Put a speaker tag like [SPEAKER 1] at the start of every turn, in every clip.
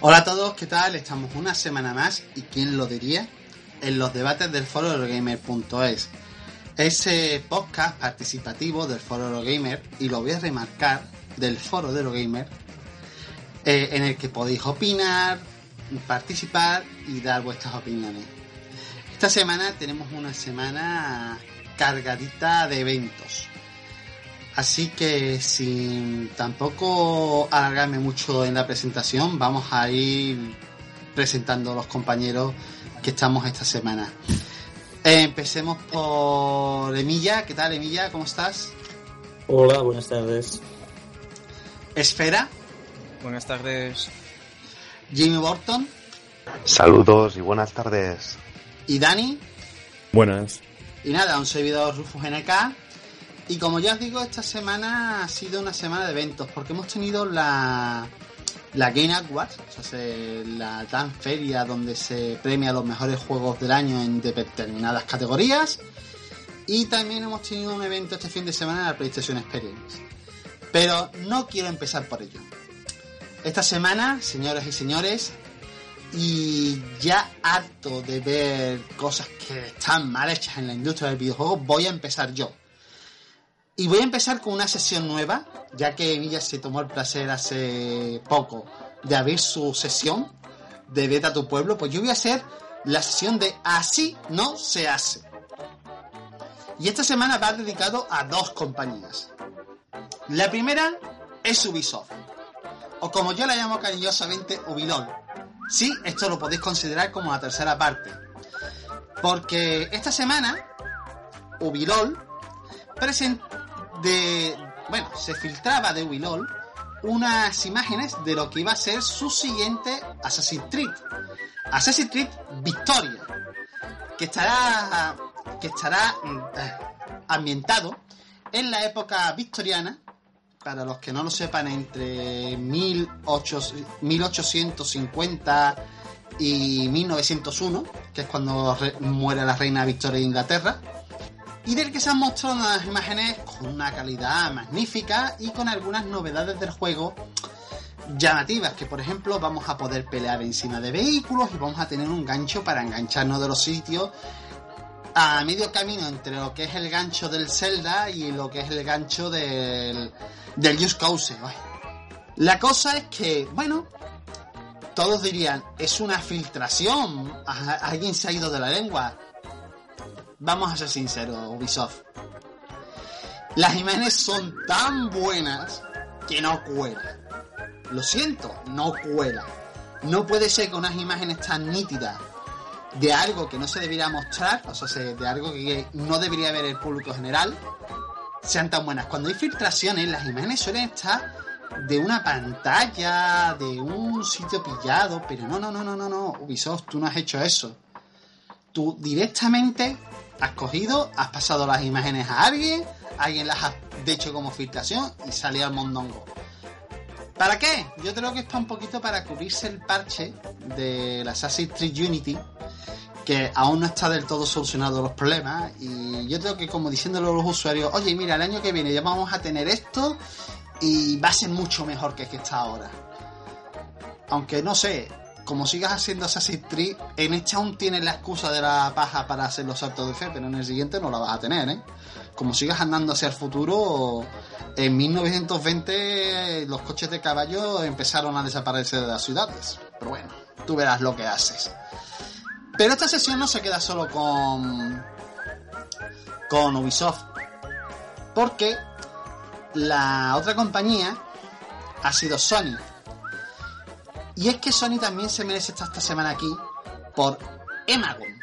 [SPEAKER 1] Hola a todos, ¿qué tal? Estamos una semana más y quién lo diría en los debates del foro Eurogamer.es. Ese podcast participativo del foro Eurogamer y lo voy a remarcar del foro de Eurogamer eh, en el que podéis opinar, participar y dar vuestras opiniones. Esta semana tenemos una semana cargadita de eventos. Así que sin tampoco alargarme mucho en la presentación, vamos a ir presentando a los compañeros que estamos esta semana. Eh, empecemos por Emilla. ¿Qué tal, Emilla? ¿Cómo estás?
[SPEAKER 2] Hola, buenas tardes.
[SPEAKER 1] Esfera.
[SPEAKER 3] Buenas tardes.
[SPEAKER 1] Jimmy Borton.
[SPEAKER 4] Saludos y buenas tardes.
[SPEAKER 1] Y Dani.
[SPEAKER 5] Buenas.
[SPEAKER 1] Y nada, un servidor Rufus NK. Y como ya os digo, esta semana ha sido una semana de eventos, porque hemos tenido la, la Game Awards, o sea, la tan feria donde se premia los mejores juegos del año en determinadas categorías. Y también hemos tenido un evento este fin de semana en la PlayStation Experience. Pero no quiero empezar por ello. Esta semana, señoras y señores, y ya harto de ver cosas que están mal hechas en la industria del videojuego, voy a empezar yo. Y voy a empezar con una sesión nueva, ya que Emilia se tomó el placer hace poco de abrir su sesión de Vete a tu pueblo, pues yo voy a hacer la sesión de Así no se hace. Y esta semana va dedicado a dos compañías. La primera es Ubisoft, o como yo la llamo cariñosamente, Ubilol. Sí, esto lo podéis considerar como la tercera parte. Porque esta semana, Ubilol presentó de. Bueno, se filtraba de Willol unas imágenes de lo que iba a ser su siguiente Assassin's Creed. Assassin's Creed Victoria. Que estará. que estará eh, ambientado en la época victoriana. Para los que no lo sepan, entre 1850 y 1901, que es cuando muere la reina Victoria de Inglaterra y del que se han mostrado unas imágenes con una calidad magnífica y con algunas novedades del juego llamativas, que por ejemplo vamos a poder pelear encima de vehículos y vamos a tener un gancho para engancharnos de los sitios a medio camino entre lo que es el gancho del Zelda y lo que es el gancho del, del Just Cause. La cosa es que, bueno, todos dirían, es una filtración, alguien se ha ido de la lengua vamos a ser sinceros, Ubisoft. Las imágenes son tan buenas que no cuela. Lo siento, no cuela. No puede ser que unas imágenes tan nítidas de algo que no se debería mostrar, o sea, de algo que no debería ver el público general, sean tan buenas. Cuando hay filtraciones, las imágenes suelen estar de una pantalla, de un sitio pillado, pero no, no, no, no, no, no, Ubisoft, tú no has hecho eso. Tú directamente has cogido, has pasado las imágenes a alguien, alguien las ha hecho como filtración y sale al mondongo. ¿Para qué? Yo creo que está un poquito para cubrirse el parche de la Assassin's Creed Unity, que aún no está del todo solucionado los problemas. Y yo creo que como diciéndolo a los usuarios, oye, mira, el año que viene ya vamos a tener esto y va a ser mucho mejor que el que está ahora. Aunque no sé, como sigas haciendo Assassin's Creed, en este aún tienes la excusa de la paja para hacer los saltos de fe, pero en el siguiente no la vas a tener, ¿eh? Como sigas andando hacia el futuro, en 1920 los coches de caballo empezaron a desaparecer de las ciudades. Pero bueno, tú verás lo que haces. Pero esta sesión no se queda solo con con Ubisoft, porque la otra compañía ha sido Sony y es que Sony también se merece estar esta semana aquí por Emagon.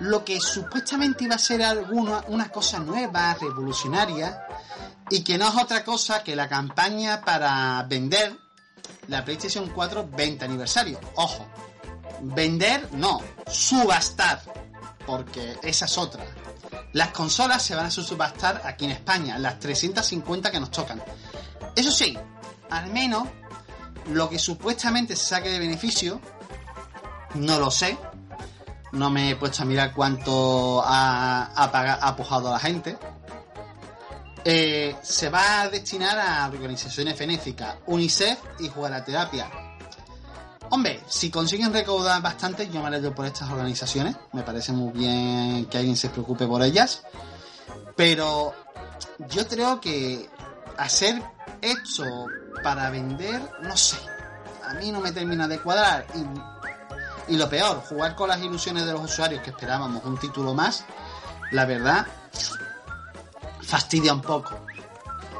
[SPEAKER 1] lo que supuestamente iba a ser alguna, una cosa nueva, revolucionaria, y que no es otra cosa que la campaña para vender la PlayStation 4 20 aniversario. Ojo, vender no, subastar, porque esa es otra. Las consolas se van a subastar aquí en España, las 350 que nos tocan. Eso sí, al menos lo que supuestamente se saque de beneficio, no lo sé. No me he puesto a mirar cuánto ha, ha, pujado la gente. Eh, se va a destinar a organizaciones benéficas, UNICEF y terapia Hombre, si consiguen recaudar bastante, yo me alegro por estas organizaciones. Me parece muy bien que alguien se preocupe por ellas. Pero yo creo que hacer esto para vender, no sé. A mí no me termina de cuadrar. Y, y lo peor, jugar con las ilusiones de los usuarios que esperábamos un título más, la verdad, fastidia un poco.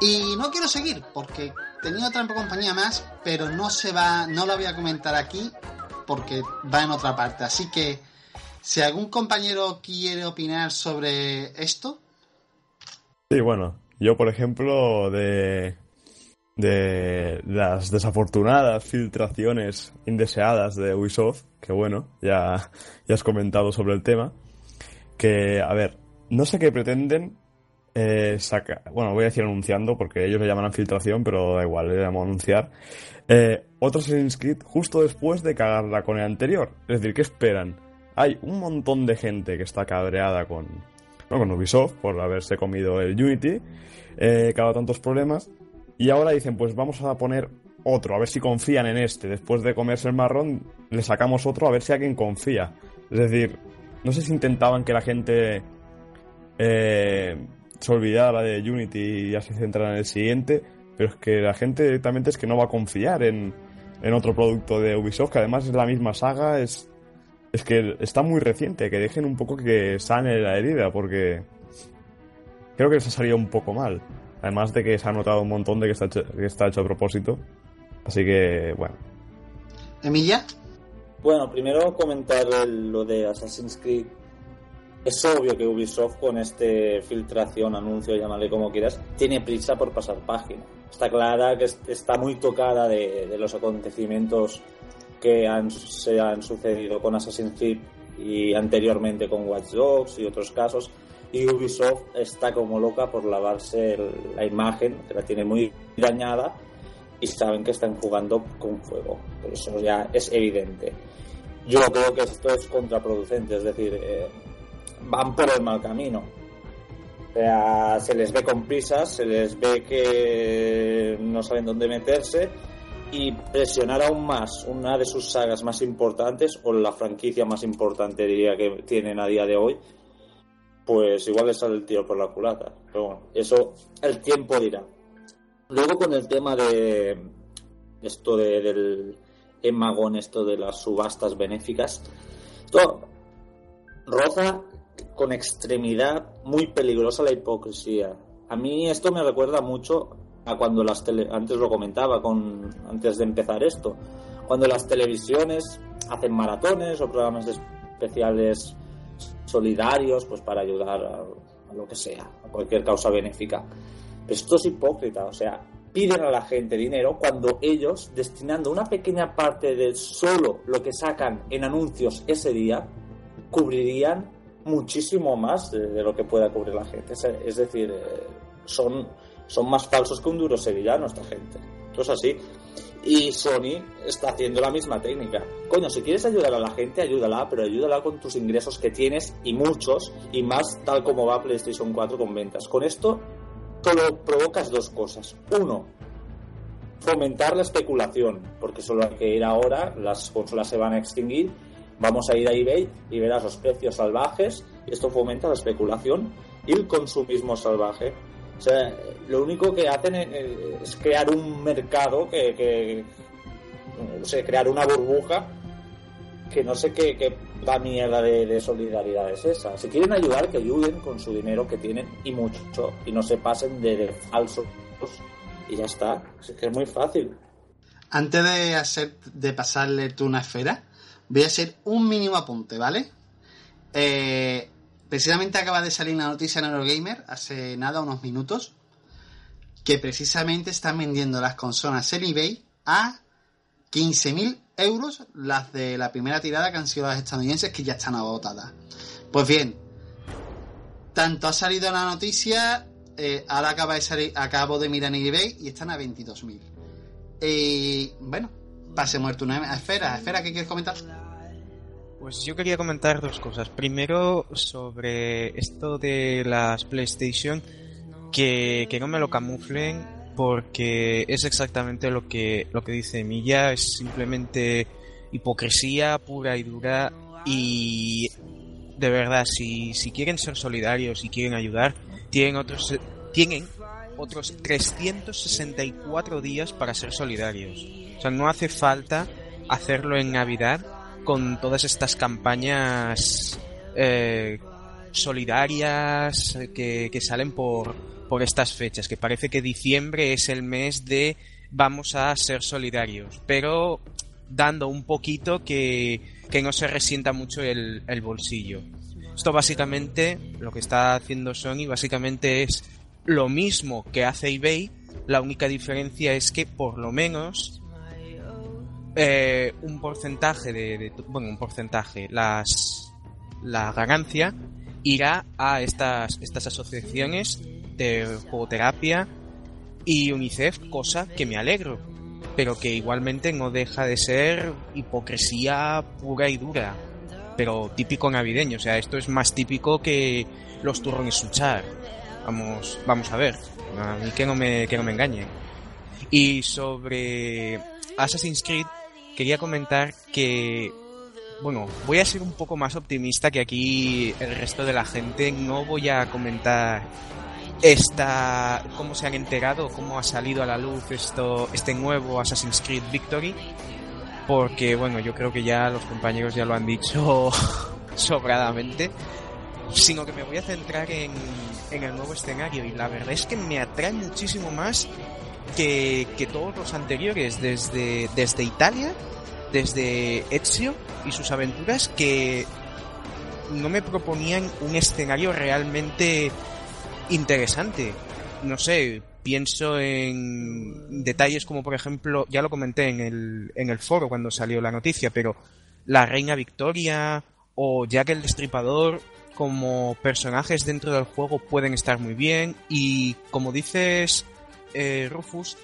[SPEAKER 1] Y no quiero seguir porque tenía otra compañía más, pero no se va, no la voy a comentar aquí porque va en otra parte. Así que si algún compañero quiere opinar sobre esto.
[SPEAKER 5] Sí, bueno, yo por ejemplo de de las desafortunadas filtraciones indeseadas de Ubisoft, que bueno, ya, ya has comentado sobre el tema, que, a ver, no sé qué pretenden eh, sacar, bueno, voy a decir anunciando porque ellos le llaman filtración, pero da igual, le llamo anunciar, eh, otro Assassin's justo después de cagarla con el anterior. Es decir, ¿qué esperan? Hay un montón de gente que está cabreada con, con Ubisoft por haberse comido el Unity, eh, dado tantos problemas, y ahora dicen, pues vamos a poner otro, a ver si confían en este. Después de comerse el marrón, le sacamos otro a ver si alguien confía. Es decir, no sé si intentaban que la gente eh, se olvidara de Unity y ya se centrara en el siguiente, pero es que la gente directamente es que no va a confiar en, en otro producto de Ubisoft, que además es la misma saga, es, es que está muy reciente, que dejen un poco que sane la herida, porque creo que les ha salido un poco mal. Además de que se ha notado un montón de que está hecho, que está hecho a propósito. Así que, bueno.
[SPEAKER 1] ¿Emilia?
[SPEAKER 2] Bueno, primero comentar lo de Assassin's Creed. Es obvio que Ubisoft con este filtración, anuncio, llámale como quieras, tiene prisa por pasar página. Está clara que está muy tocada de, los acontecimientos que han, se han sucedido con Assassin's Creed y anteriormente con Watch Dogs y otros casos y Ubisoft está como loca por lavarse la imagen, que la tiene muy dañada y saben que están jugando con fuego. Pero eso ya es evidente. Yo creo que esto es contraproducente, es decir, eh, van por el mal camino. O sea, se les ve con prisas, se les ve que no saben dónde meterse y presionar aún más una de sus sagas más importantes o la franquicia más importante diría que tienen a día de hoy pues igual le sale el tiro por la culata. Pero bueno, eso el tiempo dirá. Luego con el tema de esto de, del emagón, esto de las subastas benéficas, esto roza con extremidad muy peligrosa la hipocresía. A mí esto me recuerda mucho a cuando las tele, antes lo comentaba con antes de empezar esto, cuando las televisiones hacen maratones o programas especiales solidarios pues para ayudar a, lo que sea, a cualquier causa benéfica. Pero esto es hipócrita, o sea, piden a la gente dinero cuando ellos, destinando una pequeña parte de solo lo que sacan en anuncios ese día, cubrirían muchísimo más de, lo que pueda cubrir la gente. Es, decir, eh, son, son más falsos que un duro sevillano esta gente. Esto es así. Y Sony está haciendo la misma técnica. Coño, si quieres ayudar a la gente, ayúdala, pero ayúdala con tus ingresos que tienes y muchos, y más tal como va PlayStation 4 con ventas. Con esto solo provocas dos cosas. Uno, fomentar la especulación, porque solo hay que ir ahora, las consolas se van a extinguir, vamos a ir a eBay y verás los precios salvajes, y esto fomenta la especulación y el consumismo salvaje. O sea, lo único que hacen es crear un mercado que, no sé, crear una burbuja que no sé qué, qué mierda de, solidaridad es esa. Si quieren ayudar, que ayuden con su dinero que tienen y mucho, y no se pasen de, falsos y ya está. Es que es muy fácil.
[SPEAKER 1] Antes de hacer, de pasarle tú una esfera, voy a hacer un mínimo apunte, ¿vale? Eh, precisamente acaba de salir una noticia en Eurogamer hace nada, unos minutos, que precisamente están vendiendo las consolas en eBay a 15.000 euros, las de la primera tirada que han sido las estadounidenses, que ya están agotadas. Pues bien, tanto ha salido la noticia, eh, ahora acaba de salir, acabo de mirar en eBay y están a 22.000. Y bueno, pasemos el turno a Esfera. Esfera, ¿qué quieres comentar?
[SPEAKER 3] Pues yo quería comentar dos cosas. Primero, sobre esto de las PlayStation, que, que no me lo camuflen, porque es exactamente lo que, lo que dice Milla, es simplemente hipocresía pura y dura y de verdad, si, si quieren ser solidarios y quieren ayudar, tienen otros, tienen otros 364 días para ser solidarios. O sea, no hace falta hacerlo en Navidad con todas estas campañas eh, solidarias que, que salen por, por estas fechas, que parece que diciembre es el mes de vamos a ser solidarios, pero dando un poquito que, que no se resienta mucho el, el bolsillo. Esto básicamente, lo que está haciendo Sony básicamente es lo mismo que hace eBay, la única diferencia es que por lo menos eh, un porcentaje de, bueno un porcentaje las la ganancia irá a estas estas asociaciones de jugoterapia y UNICEF cosa que me alegro pero que igualmente no deja de ser hipocresía pura y dura pero típico navideño. O sea esto es más típico que los turrones suchar vamos vamos a ver. A mí que no me que no me engañen y sobre Assassin's Creed quería comentar que, bueno, voy a ser un poco más optimista que aquí el resto de la gente. No voy a comentar esta, cómo se han enterado, cómo ha salido a la luz esto, este nuevo Assassin's Creed Victory, porque, bueno, yo creo que ya los compañeros ya lo han dicho sobradamente, sino que me voy a centrar en, en el nuevo escenario y la verdad es que me atrae muchísimo más que, que todos los anteriores, desde, desde Italia, desde Ezio y sus aventuras, que no me proponían un escenario realmente interesante. No sé, pienso en detalles como por ejemplo, ya lo comenté en el, en el foro cuando salió la noticia, pero la Reina Victoria o Jack el Destripador como personajes dentro del juego pueden estar muy bien y como dices eh, Rufus,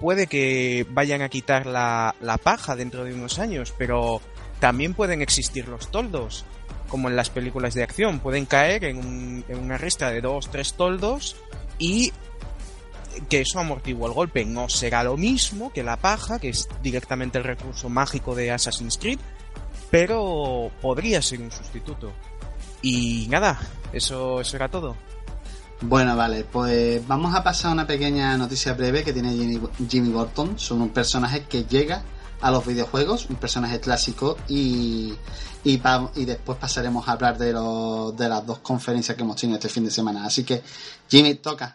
[SPEAKER 3] puede que vayan a quitar la, la paja dentro de unos años, pero también pueden existir los toldos, como en las películas de acción. Pueden caer en, un, en una ristra de dos, tres toldos y que eso amortigua el golpe. No será lo mismo que la paja, que es directamente el recurso mágico de Assassin's Creed, pero podría ser un sustituto. Y nada, eso, eso era todo.
[SPEAKER 1] Bueno, vale, pues vamos a pasar a una pequeña noticia breve que tiene Jimmy, Jimmy Burton sobre un personaje que llega a los videojuegos, un personaje clásico y, y, pa, y después pasaremos a hablar de, lo, de las dos conferencias que hemos tenido este fin de semana. Así que, Jimmy, toca.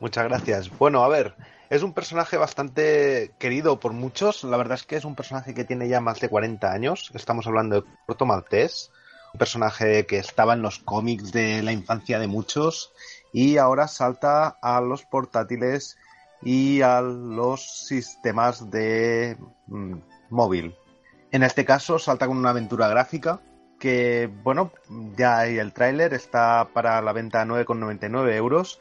[SPEAKER 4] Muchas gracias. Bueno, a ver, es un personaje bastante querido por muchos. La verdad es que es un personaje que tiene ya más de 40 años. Estamos hablando de Corto Maltés un personaje que estaba en los cómics de la infancia de muchos y ahora salta a los portátiles y a los sistemas de mm, móvil. En este caso salta con una aventura gráfica que, bueno, ya hay el tráiler, está para la venta a 9,99 euros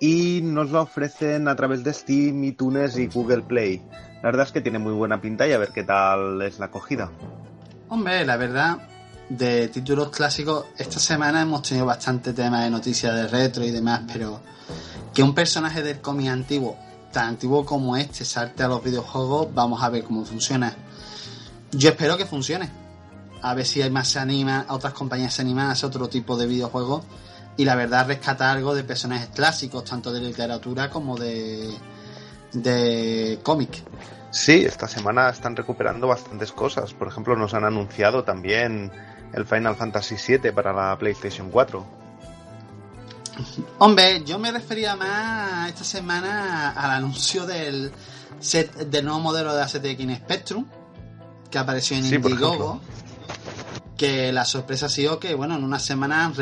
[SPEAKER 4] y nos lo ofrecen a través de Steam, iTunes y Google Play. La verdad es que tiene muy buena pinta y a ver qué tal es la acogida.
[SPEAKER 1] Hombre, la verdad, de títulos clásicos, esta semana hemos tenido bastante tema de noticias de retro y demás, pero que un personaje del cómic antiguo, tan antiguo como este, salte a los videojuegos, vamos a ver cómo funciona. Yo espero que funcione. A ver si hay más se anima, otras compañías se animan a hacer otro tipo de videojuegos. Y la verdad rescata algo de personajes clásicos, tanto de literatura como de, de cómic.
[SPEAKER 4] Sí, esta semana están recuperando bastantes cosas. Por ejemplo, nos han anunciado también el Final Fantasy VII para la PlayStation 4.
[SPEAKER 1] Hombre, yo me refería más esta semana al anuncio del set del nuevo modelo de ACTX Spectrum que apareció en
[SPEAKER 4] Sí,
[SPEAKER 1] Indiegogo. que la sorpresa ha sido que, bueno, en una semana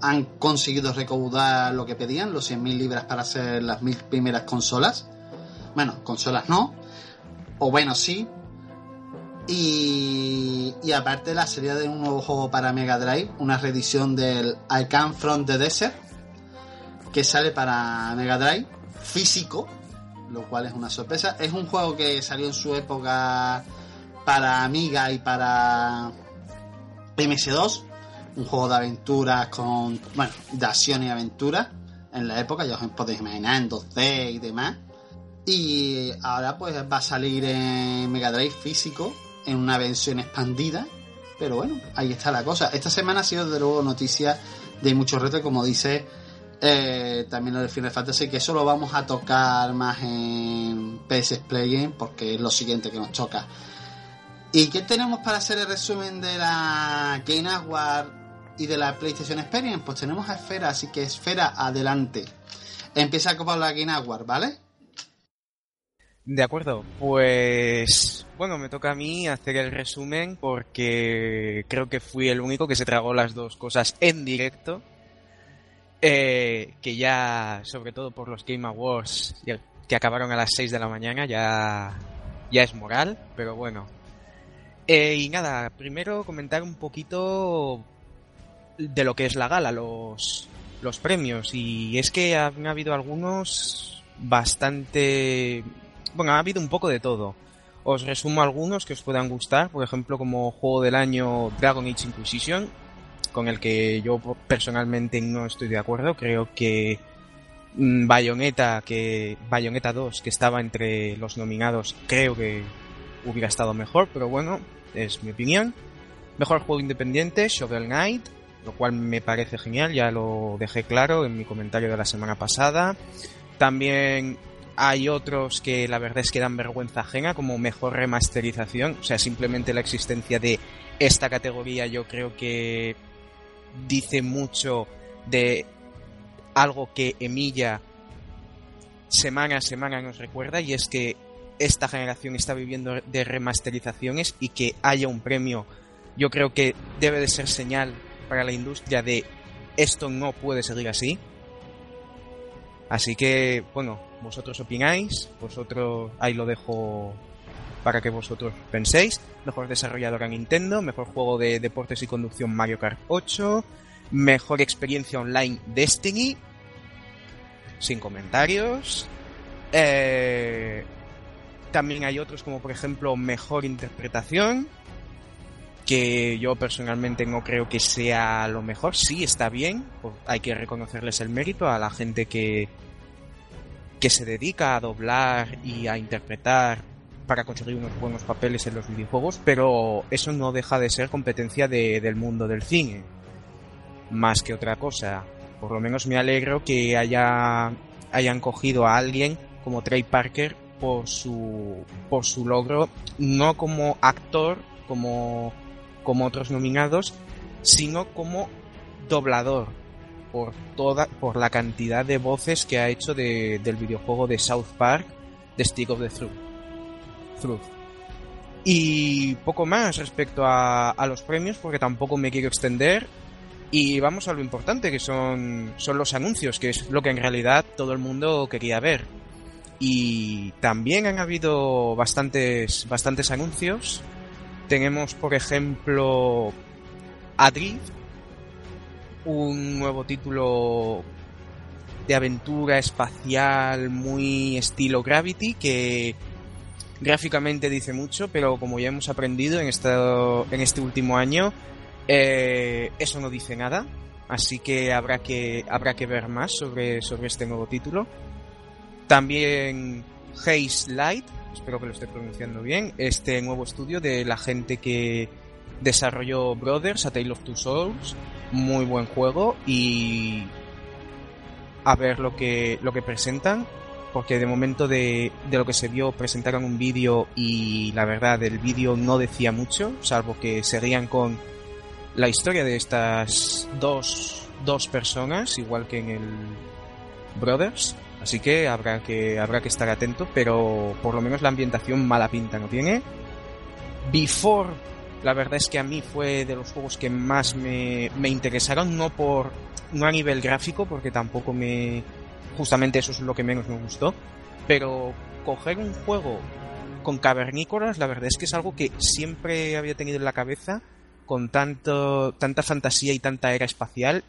[SPEAKER 1] han conseguido recaudar lo que pedían, los 100.000 libras para hacer las mil primeras consolas. Bueno, consolas no. O bueno, sí. Y, y aparte la serie de un nuevo juego para Mega Drive, una reedición del I Come From the Desert, que sale para Mega Drive, físico, lo cual es una sorpresa. Es un juego que salió en su época para Amiga y para MS2, un juego de aventuras con, bueno, de acción y aventura en la época, ya os podéis imaginar, en 2D y demás. Y ahora pues va a salir en Mega Drive físico, en una versión expandida. Pero bueno, ahí está la cosa. Esta semana ha sido de luego noticia de muchos retos, como dice eh, también lo del Final Fantasy, que eso lo vamos a tocar más en PS Play porque es lo siguiente que nos toca. ¿Y qué tenemos para hacer el resumen de la Game Award y de la PlayStation Experience? Pues tenemos a Esfera, así que Esfera, adelante. Empieza con la Game Award, ¿vale?
[SPEAKER 3] De acuerdo, pues bueno, me toca a mí hacer el resumen porque creo que fui el único que se tragó las dos cosas en directo. Eh, que ya, sobre todo por los Game Awards que acabaron a las 6 de la mañana, ya, ya es moral, pero bueno. Eh, y nada, primero comentar un poquito de lo que es la gala, los, los premios. Y es que han habido algunos bastante... Bueno, ha habido un poco de todo. Os resumo algunos que os puedan gustar, por ejemplo, como juego del año Dragon Age Inquisition, con el que yo personalmente no estoy de acuerdo. Creo que mm, Bayonetta, que Bayonetta 2, que estaba entre los nominados, creo que hubiera estado mejor, pero bueno, es mi opinión. Mejor juego independiente, Shovel Knight, lo cual me parece genial, ya lo dejé claro en mi comentario de la semana pasada. También hay otros que la verdad es que dan vergüenza ajena, como mejor remasterización, o sea, simplemente la existencia de esta categoría yo creo que dice mucho de algo que Emilia semana a semana nos recuerda y es que esta generación está viviendo de remasterizaciones y que haya un premio yo creo que debe de ser señal para la industria de esto no puede seguir así. Así que, bueno, vosotros opináis, vosotros ahí lo dejo para que vosotros penséis. Mejor desarrolladora Nintendo, mejor juego de deportes y conducción Mario Kart 8, mejor experiencia online Destiny, sin comentarios. Eh, también hay otros como por ejemplo mejor interpretación, que yo personalmente no creo que sea lo mejor. Sí, está bien, hay que reconocerles el mérito a la gente que, que se dedica a doblar y a interpretar para conseguir unos buenos papeles en los videojuegos, pero eso no deja de ser competencia de- del mundo del cine. Más que otra cosa. Por lo menos me alegro que haya, hayan cogido a alguien como Trey Parker por su, por su logro, no como actor, como, como otros nominados, sino como doblador por toda por la cantidad de voces que ha hecho de- del videojuego de South Park de Stick of the Truth. Truth. Y poco más respecto a, a los premios, porque tampoco me quiero extender. Y vamos a lo importante, que son, son los anuncios, que es lo que en realidad todo el mundo quería ver. Y también han habido bastantes, bastantes anuncios. Tenemos, por ejemplo, Adrift, un nuevo título de aventura espacial muy estilo Gravity que gráficamente dice mucho, pero como ya hemos aprendido en, esta- en este último año, eh, eso no dice nada. Así que habrá que, habrá que ver más sobre, sobre este nuevo título. También Haze Light, espero que lo esté pronunciando bien, este nuevo estudio de la gente que desarrolló Brothers, A Tale of Two Souls, muy buen juego y a ver lo que, lo que presentan, porque de momento de, de lo que se vio presentaron un vídeo y la verdad el vídeo no decía mucho, salvo que seguían con la historia de estas dos, dos personas, igual que en el Brothers, así que habrá que habrá que estar atento, pero por lo menos la ambientación mala pinta no tiene. Before la verdad es que a mí fue de los juegos que más me, me interesaron, no por no a nivel gráfico, porque tampoco me justamente eso es lo que menos me gustó, pero coger un juego con cavernícolas, la verdad es que es algo que siempre había tenido en la cabeza con tanto tanta fantasía y tanta era espacial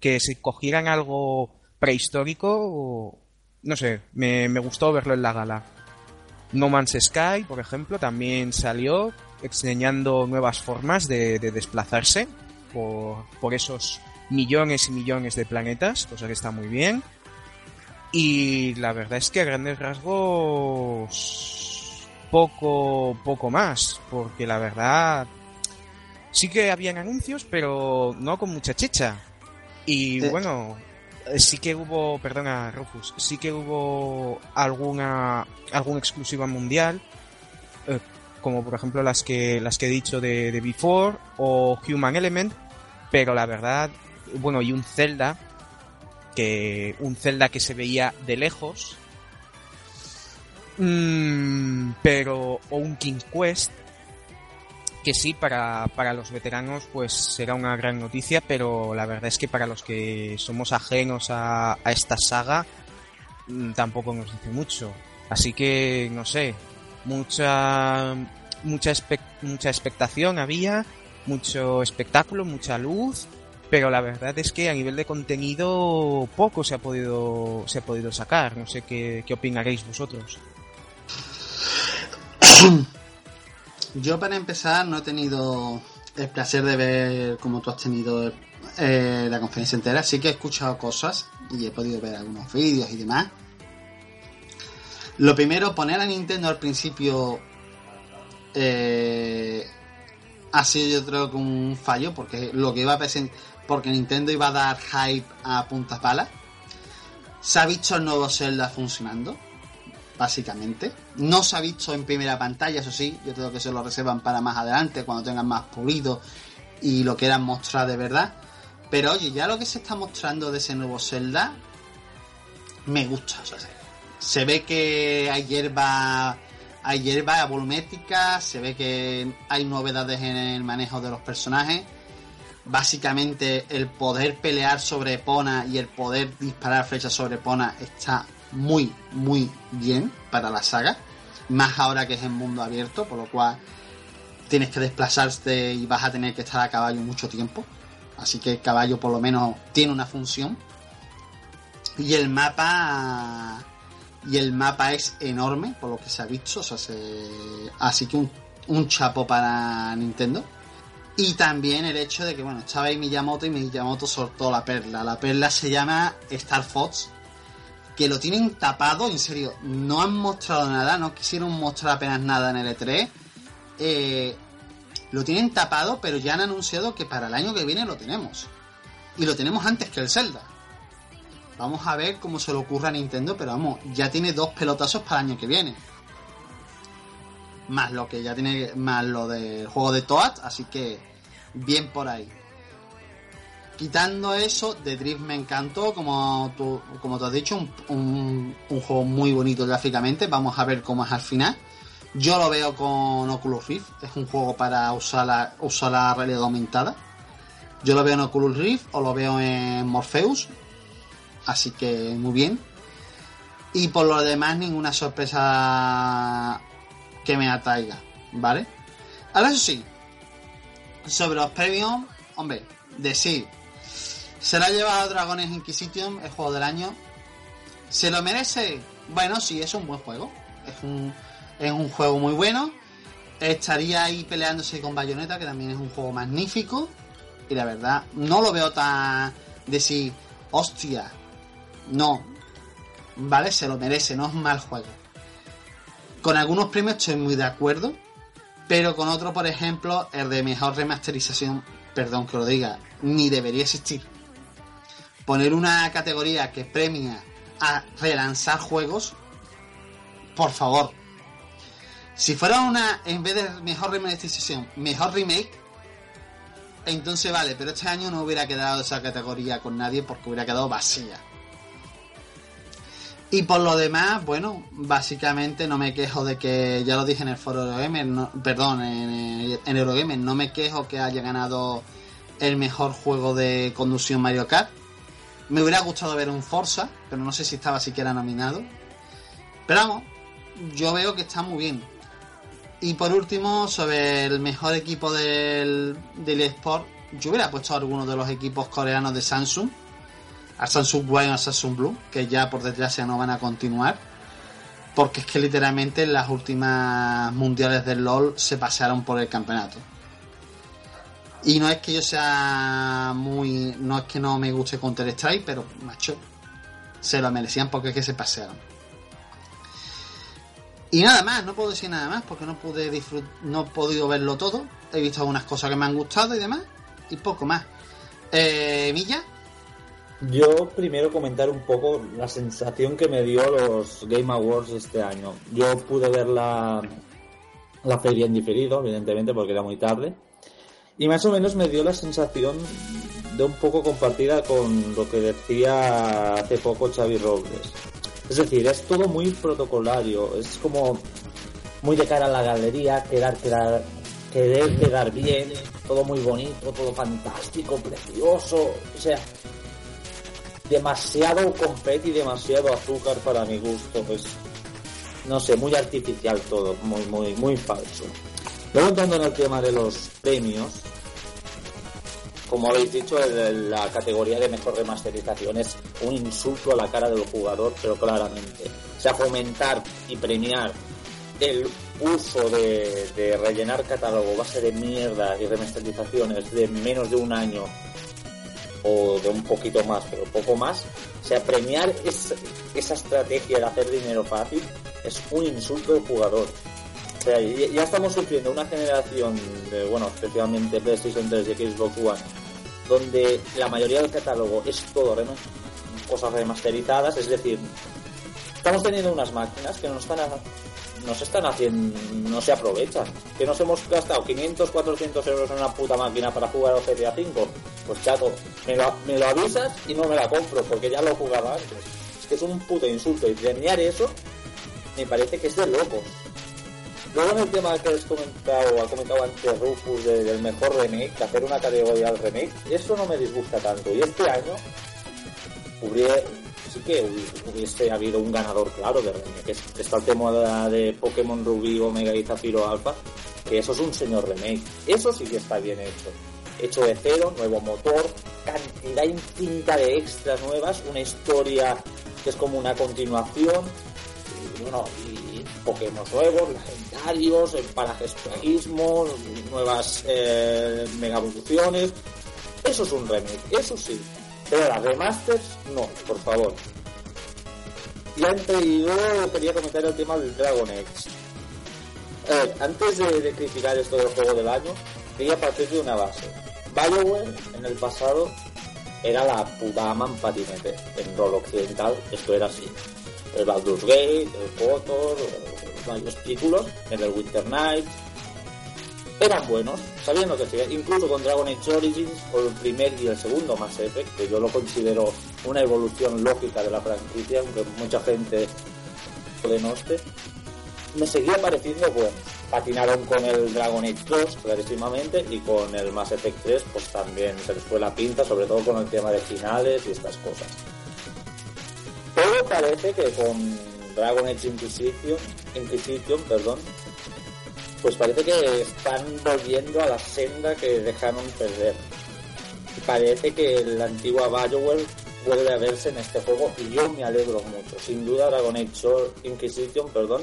[SPEAKER 3] que si cogieran algo prehistórico, no sé, me, me gustó verlo en la gala. No Man's Sky, por ejemplo, también salió enseñando nuevas formas de, de desplazarse por, por, esos millones y millones de planetas, cosa que está muy bien. Y la verdad es que a grandes rasgos poco, poco más, porque la verdad sí que habían anuncios, pero no con mucha chicha. Y
[SPEAKER 1] Sí.
[SPEAKER 3] bueno, eh, sí que hubo, perdona Rufus, sí que hubo alguna alguna exclusiva mundial, eh, como por ejemplo las que las que he dicho de, de Before o Human Element, pero la verdad, bueno, y un Zelda que un Zelda que se veía de lejos, Mm, pero o un King Quest que sí para, para los veteranos pues será una gran noticia pero la verdad es que para los que somos ajenos a, a esta saga mm, tampoco nos dice mucho. Así que no sé mucha mucha mucha expectación había mucho espectáculo mucha luz pero la verdad es que a nivel de contenido poco se ha podido se ha podido sacar. No sé qué, qué opinaréis vosotros
[SPEAKER 1] Yo para empezar no he tenido el placer de ver como tú has tenido eh, la conferencia entera. Sí que he escuchado cosas y he podido ver algunos vídeos y demás. Lo primero, poner a Nintendo al principio eh, ha sido yo creo que un fallo porque lo que iba a presentar, porque Nintendo iba a dar hype a puntas palas. Se ha visto el nuevo Zelda funcionando básicamente. No se ha visto en primera pantalla, eso sí, yo creo que se lo reservan para más adelante, cuando tengan más pulido y lo quieran mostrar de verdad. Pero oye, ya lo que se está mostrando de ese nuevo Zelda me gusta, se, ve que hay hierba hay hierba volumétrica, se ve que hay novedades en el manejo de los personajes. Básicamente el poder pelear sobre Epona y el poder disparar flechas sobre Epona está muy, muy bien para la saga. Más ahora que es en mundo abierto, por lo cual tienes que desplazarte y vas a tener que estar a caballo mucho tiempo. Así que el caballo por lo menos tiene una función. Y el mapa. Y el mapa es enorme, por lo que se ha visto. Así que un, un chapo para Nintendo. Y también el hecho de que, bueno, estaba ahí Miyamoto y Miyamoto soltó la perla. La perla se llama Star Fox que lo tienen tapado, en serio, no han mostrado nada, no quisieron mostrar apenas nada en el E3. Eh, lo tienen tapado, pero ya han anunciado que para el año que viene lo tenemos. Y lo tenemos antes que el Zelda. Vamos a ver cómo se le ocurre a Nintendo, pero vamos, ya tiene dos pelotazos para el año que viene. Más lo que ya tiene, más lo del juego de Toad, así que bien por ahí. Quitando eso, The Drift me encantó, como tú, como tú has dicho, un, juego muy bonito gráficamente. Vamos a ver cómo es al final. Yo lo veo con Oculus Rift, es un juego para usar la, usar la realidad aumentada. Yo lo veo en Oculus Rift o lo veo en Morpheus, así que muy bien. Y por lo demás, ninguna sorpresa que me atraiga, ¿vale? Ahora eso sí, sobre los premios, hombre, decir, se lo ha llevado Dragones Inquisition, el juego del año. ¿Se lo merece? Bueno, sí, es un buen juego. Es un, es un juego muy bueno. Estaría ahí peleándose con Bayonetta, que también es un juego magnífico. Y la verdad, no lo veo tan decir, hostia, no. Vale, se lo merece, no es mal juego. Con algunos premios estoy muy de acuerdo, pero con otro, por ejemplo, el de mejor remasterización, perdón que lo diga, ni debería existir. Poner una categoría que premia a relanzar juegos, por favor. Si fuera una, en vez de mejor remasterización, mejor remake, entonces vale, pero este año no hubiera quedado esa categoría con nadie porque hubiera quedado vacía. Y por lo demás, bueno, básicamente no me quejo de que, ya lo dije en el foro Eurogamer, perdón, en, en Eurogamer, no me quejo que haya ganado el mejor juego de conducción Mario Kart. Me hubiera gustado ver un Forza, pero no sé si estaba siquiera nominado. Pero vamos, yo veo que está muy bien. Y por último, sobre el mejor equipo del, del yo hubiera puesto a alguno de los equipos coreanos de Samsung, a Samsung White o a Samsung Blue, que ya por desgracia no van a continuar, porque es que literalmente en las últimas mundiales del LOL se pasaron por el campeonato. Y no es que yo sea muy. No es que no me guste Counter Strike, pero macho, se lo merecían porque es que se pasearon. Y nada más, no puedo decir nada más porque no pude disfrut no he podido verlo todo. He visto algunas cosas que me han gustado y demás, y poco más. Eh, Milla,
[SPEAKER 2] Yo primero comentar un poco la sensación que me dio los Game Awards este año. Yo pude ver la, la feria en diferido, evidentemente, porque era muy tarde. Y más o menos me dio la sensación de un poco compartida con lo que decía hace poco Xavi Robles. Es decir, es todo muy protocolario, es como muy de cara a la galería, quedar, quedar, querer quedar bien, todo muy bonito, todo fantástico, precioso, o sea, demasiado compet y demasiado azúcar para mi gusto, pues no sé, muy artificial todo, muy, muy, muy falso. Luego entrando en el tema de los premios, como habéis dicho, la categoría de mejor remasterización es un insulto a la cara del jugador, pero claramente. O sea, fomentar y premiar el uso de, rellenar catálogo base de mierda y remasterizaciones de menos de un año o de un poquito más, pero poco más. O sea, premiar es- esa estrategia de hacer dinero fácil es un insulto del jugador. Ya estamos sufriendo una generación de, bueno, especialmente PlayStation 3 y Xbox One, donde la mayoría del catálogo es todo rem- cosas remasterizadas, es decir, estamos teniendo unas máquinas que nos están, nos están haciendo, no se aprovechan, que nos hemos gastado 500, 400 euros en una puta máquina para jugar al GTA 5, pues chato, me lo, me lo avisas y no me la compro, porque ya lo jugaba antes. Es que es un puto insulto y premiar eso me parece que es de locos. Luego en el tema que has comentado, ha comentado antes Rufus de- del mejor remake, de hacer una categoría al remake, eso no me disgusta tanto. Y este año hubiera, sí que hubi- hubiese habido un ganador claro de remake. Es- Está el tema de, de Pokémon Rubí, Omega y Zafiro Alpha, que eso es un señor remake. Eso sí que está bien hecho. Hecho de cero, nuevo motor, cantidad infinita de extras nuevas, una historia que es como una continuación, y, bueno, y Pokémon nuevos, legendarios, parajes plagismos, nuevas eh, mega evoluciones. Eso es un remake, eso sí. Pero las remasters, no, por favor. Y antes yo quería comentar el tema del Dragon ver, antes de, criticar esto del juego del año, quería partir de una base. Bioware en el pasado era la puta en patinete. En rol occidental esto era así. El Baldur's Gate, el KOTOR, varios títulos, el Winter Night. Eran buenos, sabían lo que hacían. Incluso con Dragon Age Origins, o el primer y el segundo Mass Effect, que yo lo considero una evolución lógica de la franquicia, aunque mucha gente lo denoste, me seguía pareciendo buenos. Patinaron con el Dragon Age 2, clarísimamente, y con el Mass Effect 3, pues también se les fue la pinta, sobre todo con el tema de finales y estas cosas. Pero parece que con Dragon Age Inquisition, Inquisition perdón, pues parece que están volviendo a la senda que dejaron perder. Parece que la antigua Bioware vuelve a verse en este juego y yo me alegro mucho. Sin duda Dragon Age Inquisition, perdón,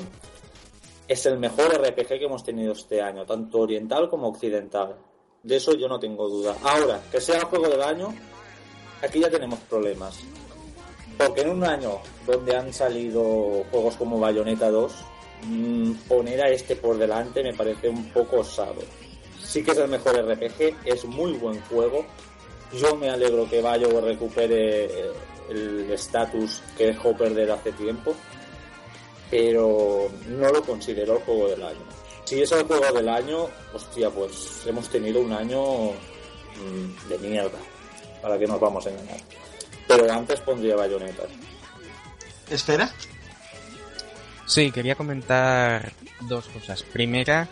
[SPEAKER 2] es el mejor RPG que hemos tenido este año, tanto oriental como occidental. De eso yo no tengo duda. Ahora, que sea el juego del año, aquí ya tenemos problemas. Porque en un año donde han salido juegos como Bayonetta 2, mm, poner a este por delante me parece un poco osado. Sí que es el mejor RPG, es muy buen juego. Yo me alegro que BioWare recupere eh, el estatus que dejó perder hace tiempo, pero no lo considero el juego del año. Si es el juego del año, hostia, pues hemos tenido un año mm, de mierda, para que nos vamos a engañar. Pero antes pondría bayonetas.
[SPEAKER 1] Esfera.
[SPEAKER 3] Sí, quería comentar dos cosas. Primera,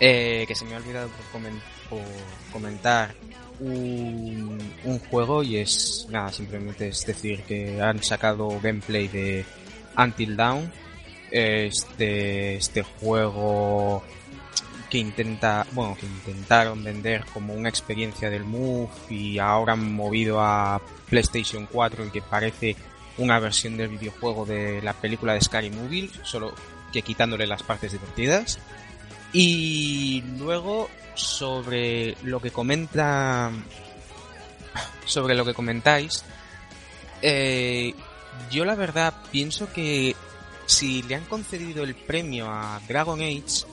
[SPEAKER 3] eh, que se me ha olvidado por, por comentar un, un, juego y es nada, simplemente es decir que han sacado gameplay de Until Dawn, este, este juego que intenta, bueno, que intentaron vender como una experiencia del Move y ahora han movido a PlayStation 4 y que parece una versión del videojuego de la película de Scary Movie, solo que quitándole las partes divertidas. Y luego sobre lo que comenta sobre lo que comentáis eh, yo la verdad pienso que si le han concedido el premio a Dragon Age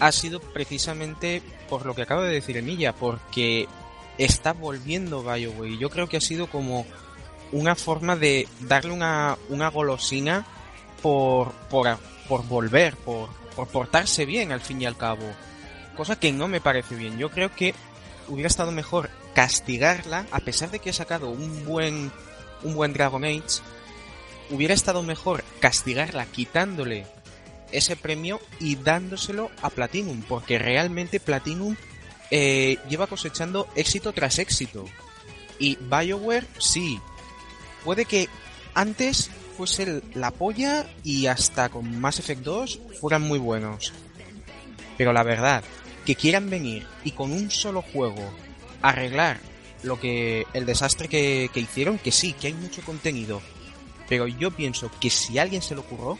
[SPEAKER 3] ha sido precisamente por lo que acabo de decir Emilia porque está volviendo BioWare yo creo que ha sido como una forma de darle una, una golosina por, por, por volver, por, por portarse bien al fin y al cabo cosa que no me parece bien. Yo creo que hubiera estado mejor castigarla, a pesar de que ha sacado un buen, un buen Dragon Age, hubiera estado mejor castigarla quitándole ese premio y dándoselo a Platinum, porque realmente Platinum eh, lleva cosechando éxito tras éxito. Y BioWare, sí, puede que antes fuese la polla y hasta con Mass Effect 2 fueran muy buenos. Pero la verdad, que quieran venir y con un solo juego arreglar lo que el desastre que, hicieron, que sí, que hay mucho contenido, pero yo pienso que si alguien se lo ocurrió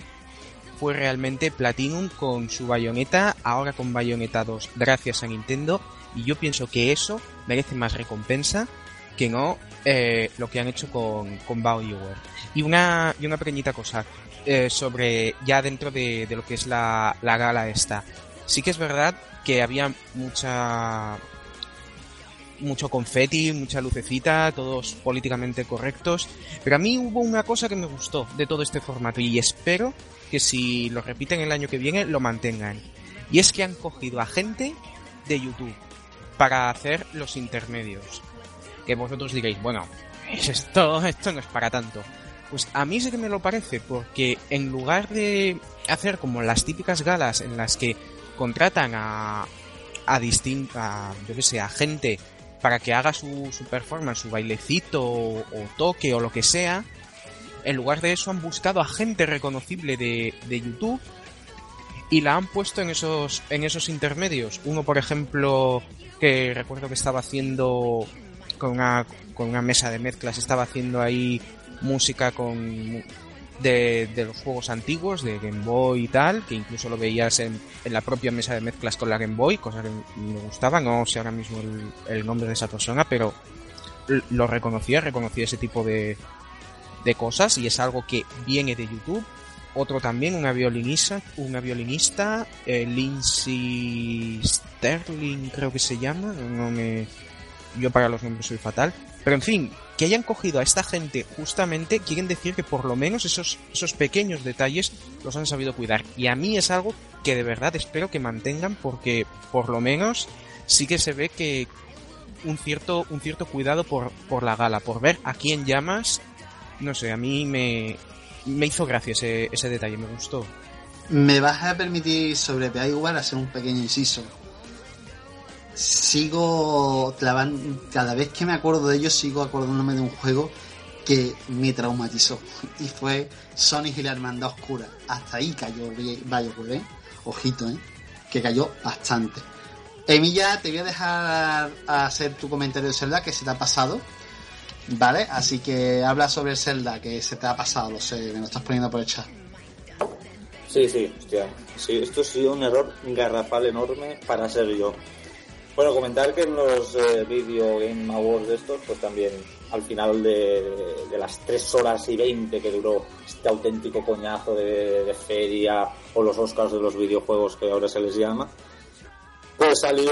[SPEAKER 3] fue realmente Platinum con su Bayonetta, ahora con Bayonetta 2, gracias a Nintendo, y yo pienso que eso merece más recompensa que no eh, lo que han hecho con, con BioWare. Y una, y una pequeñita cosa eh, sobre ya dentro de, de, lo que es la, la gala esta. Sí que es verdad que había mucha mucho confeti, mucha lucecita, todos políticamente correctos, pero a mí hubo una cosa que me gustó de todo este formato y espero que si lo repiten el año que viene lo mantengan. Y es que han cogido a gente de YouTube para hacer los intermedios. Que vosotros diréis, bueno, esto, esto no es para tanto. Pues a mí sí que me lo parece, porque en lugar de hacer como las típicas galas en las que contratan a, a distinta, yo que sé, a gente para que haga su, su performance, su bailecito o, toque o lo que sea, en lugar de eso han buscado a gente reconocible de, de YouTube y la han puesto en esos, en esos intermedios. Uno, por ejemplo, que recuerdo que estaba haciendo con una, con una mesa de mezclas, estaba haciendo ahí música con de, los juegos antiguos, de Game Boy y tal, que incluso lo veías en, la propia mesa de mezclas con la Game Boy, cosa que me gustaba, no sé ahora mismo el, nombre de esa persona, pero lo reconocía, reconocía ese tipo de, de cosas y es algo que viene de YouTube. Otro también, una violinista, una violinista, eh, Lindsay Sterling creo que se llama, no me, yo para los nombres soy fatal, pero en fin, que hayan cogido a esta gente justamente quieren decir que por lo menos esos, esos pequeños detalles los han sabido cuidar. Y a mí es algo que de verdad espero que mantengan porque por lo menos sí que se ve que un cierto, un cierto cuidado por, por la gala, por ver a quién llamas. No sé, a mí me, me hizo gracia ese, detalle, me gustó.
[SPEAKER 1] Me vas a permitir sobre igual hacer un pequeño inciso sigo clavando, cada vez que me acuerdo de ellos, sigo acordándome de un juego que me traumatizó. Y fue Sonic y la Hermandad Oscura. Hasta ahí cayó BioWare, ¿eh? Ojito, ¿eh? Que cayó bastante. Emilia, te voy a dejar hacer tu comentario de Zelda que se te ha pasado. ¿Vale? Así que habla sobre el Zelda que se te ha pasado, lo sé, me lo estás poniendo por el chat.
[SPEAKER 2] Sí, sí, hostia. Sí, esto ha sido un error garrafal enorme para ser yo. Bueno, comentar que en los eh, Video Game Awards de estos, pues también al final de, las 3 horas y 20 que duró este auténtico coñazo de, feria o los Oscars de los videojuegos que ahora se les llama, pues salió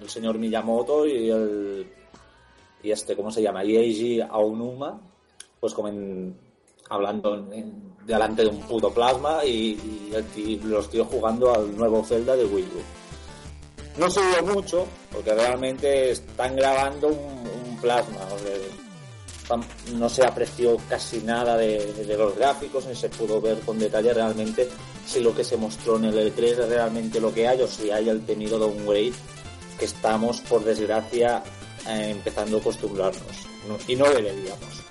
[SPEAKER 2] el señor Miyamoto y el y este, ¿cómo se llama? Eiji Aonuma, pues comen, hablando delante de un puto plasma y, los tíos jugando al nuevo Zelda de Wii U. No se mucho, porque realmente están grabando un, plasma. no se apreció casi nada de, de, los gráficos, ni se pudo ver con detalle realmente si lo que se mostró en el E3 es realmente lo que hay o si hay el temido downgrade que estamos, por desgracia, eh, empezando a acostumbrarnos. ¿no? Y no deberíamos.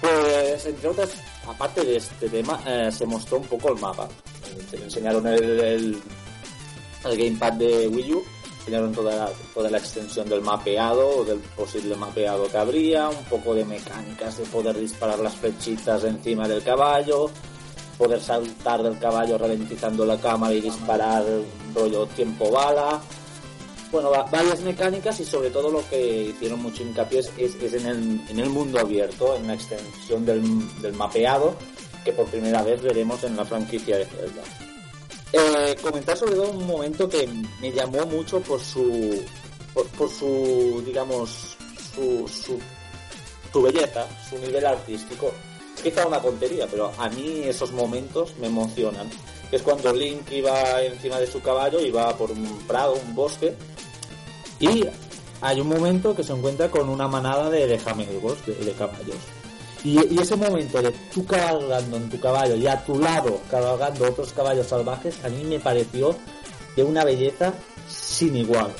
[SPEAKER 2] Pues, entre otras, aparte de este tema, eh, se mostró un poco el mapa. Se enseñaron el, el, el gamepad de Wii U enseñaron toda la, toda la extensión del mapeado, del posible mapeado que habría, un poco de mecánicas de poder disparar las flechitas encima del caballo, poder saltar del caballo ralentizando la cámara y disparar rollo tiempo bala. Bueno, va, varias mecánicas y sobre todo lo que hicieron mucho hincapié es en, el, en, el, mundo abierto, en la extensión del, del mapeado que por primera vez veremos en la franquicia de Zelda. Eh, comentar sobre todo un momento que me llamó mucho por su por, por su digamos su, su, su, belleza su nivel artístico quizá una tontería pero a mí esos momentos me emocionan es cuando Link iba encima de su caballo iba por un prado un bosque y hay un momento que se encuentra con una manada de, de de, caballos y, y, ese momento de tú cabalgando en tu caballo y a tu lado cabalgando otros caballos salvajes, a mí me pareció de una belleza sin igual.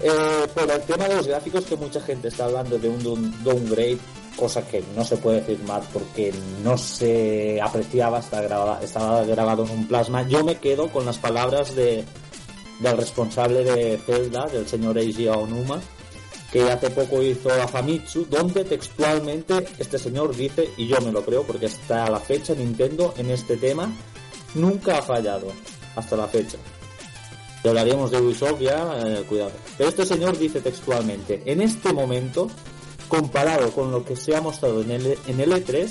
[SPEAKER 2] Eh, por el tema de los gráficos, que mucha gente está hablando de un downgrade, cosa que no se puede afirmar porque no se apreciaba, estaba grabado, estaba grabado en un plasma. Yo me quedo con las palabras de, del responsable de Zelda, del señor Eiji Aonuma, que hace poco hizo a Famitsu, donde textualmente este señor dice, y yo me lo creo porque está a la fecha Nintendo en este tema, nunca ha fallado hasta la fecha. Y hablaríamos de Ubisoft ya, eh, cuidado. Pero este señor dice textualmente, en este momento, comparado con lo que se ha mostrado en el, en el E3,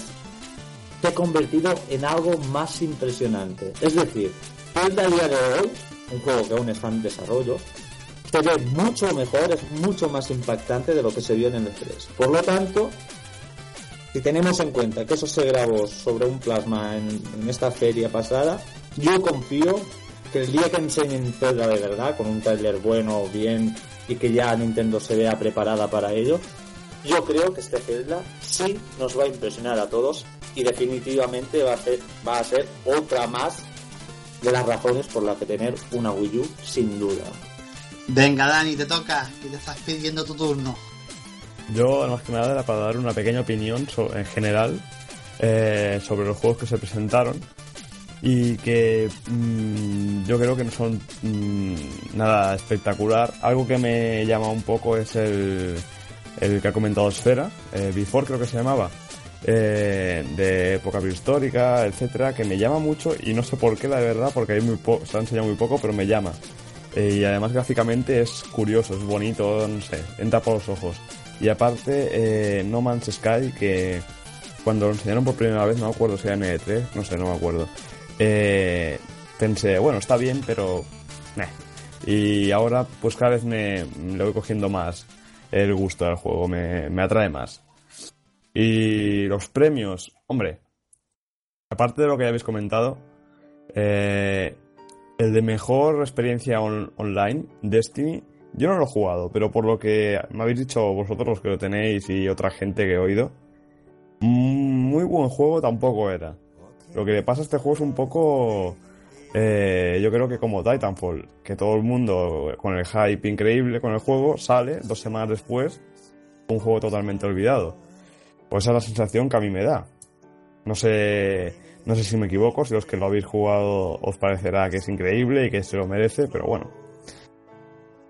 [SPEAKER 2] se ha convertido en algo más impresionante. Es decir, el día de hoy, un juego que aún está en desarrollo, se ve mucho mejor, es mucho más impactante de lo que se vio en el E3. Por lo tanto, si tenemos en cuenta que eso se grabó sobre un plasma en, en esta feria pasada, yo confío que el día que enseñen Zelda de verdad, con un trailer bueno, bien, y que ya Nintendo se vea preparada para ello, yo creo que este Zelda sí nos va a impresionar a todos y definitivamente va a ser, va a ser otra más de las razones por las que tener una Wii U, sin duda.
[SPEAKER 1] Venga, Dani, te toca, que te estás pidiendo tu turno.
[SPEAKER 5] Yo, más que nada, era para dar una pequeña opinión sobre, en general eh, sobre los juegos que se presentaron y que mmm, yo creo que no son mmm, nada espectacular. Algo que me llama un poco es el, el que ha comentado Esfera, eh, Before creo que se llamaba, eh, de época prehistórica, etcétera, que me llama mucho y no sé por qué, la verdad, porque hay muy se ha enseñado muy poco, pero me llama. Eh, y además gráficamente es curioso, es bonito, no sé, entra por los ojos. Y aparte, eh, No Man's Sky, que cuando lo enseñaron por primera vez, no me acuerdo si era en E3, no sé, no me acuerdo. Eh, pensé, bueno, está bien, pero... Meh. Y ahora, pues cada vez me le voy cogiendo más el gusto al juego, me, me atrae más. Y los premios, hombre, aparte de lo que ya habéis comentado, eh, el de mejor experiencia on online, Destiny, yo no lo he jugado, pero por lo que me habéis dicho vosotros los que lo tenéis y otra gente que he oído, muy buen juego tampoco era. Lo que le pasa a este juego es un poco, eh, yo creo que como Titanfall, que todo el mundo con el hype increíble con el juego sale dos semanas después, un juego totalmente olvidado. Pues esa es la sensación que a mí me da. No sé no sé si me equivoco, si los que lo habéis jugado os parecerá que es increíble y que se lo merece, pero bueno.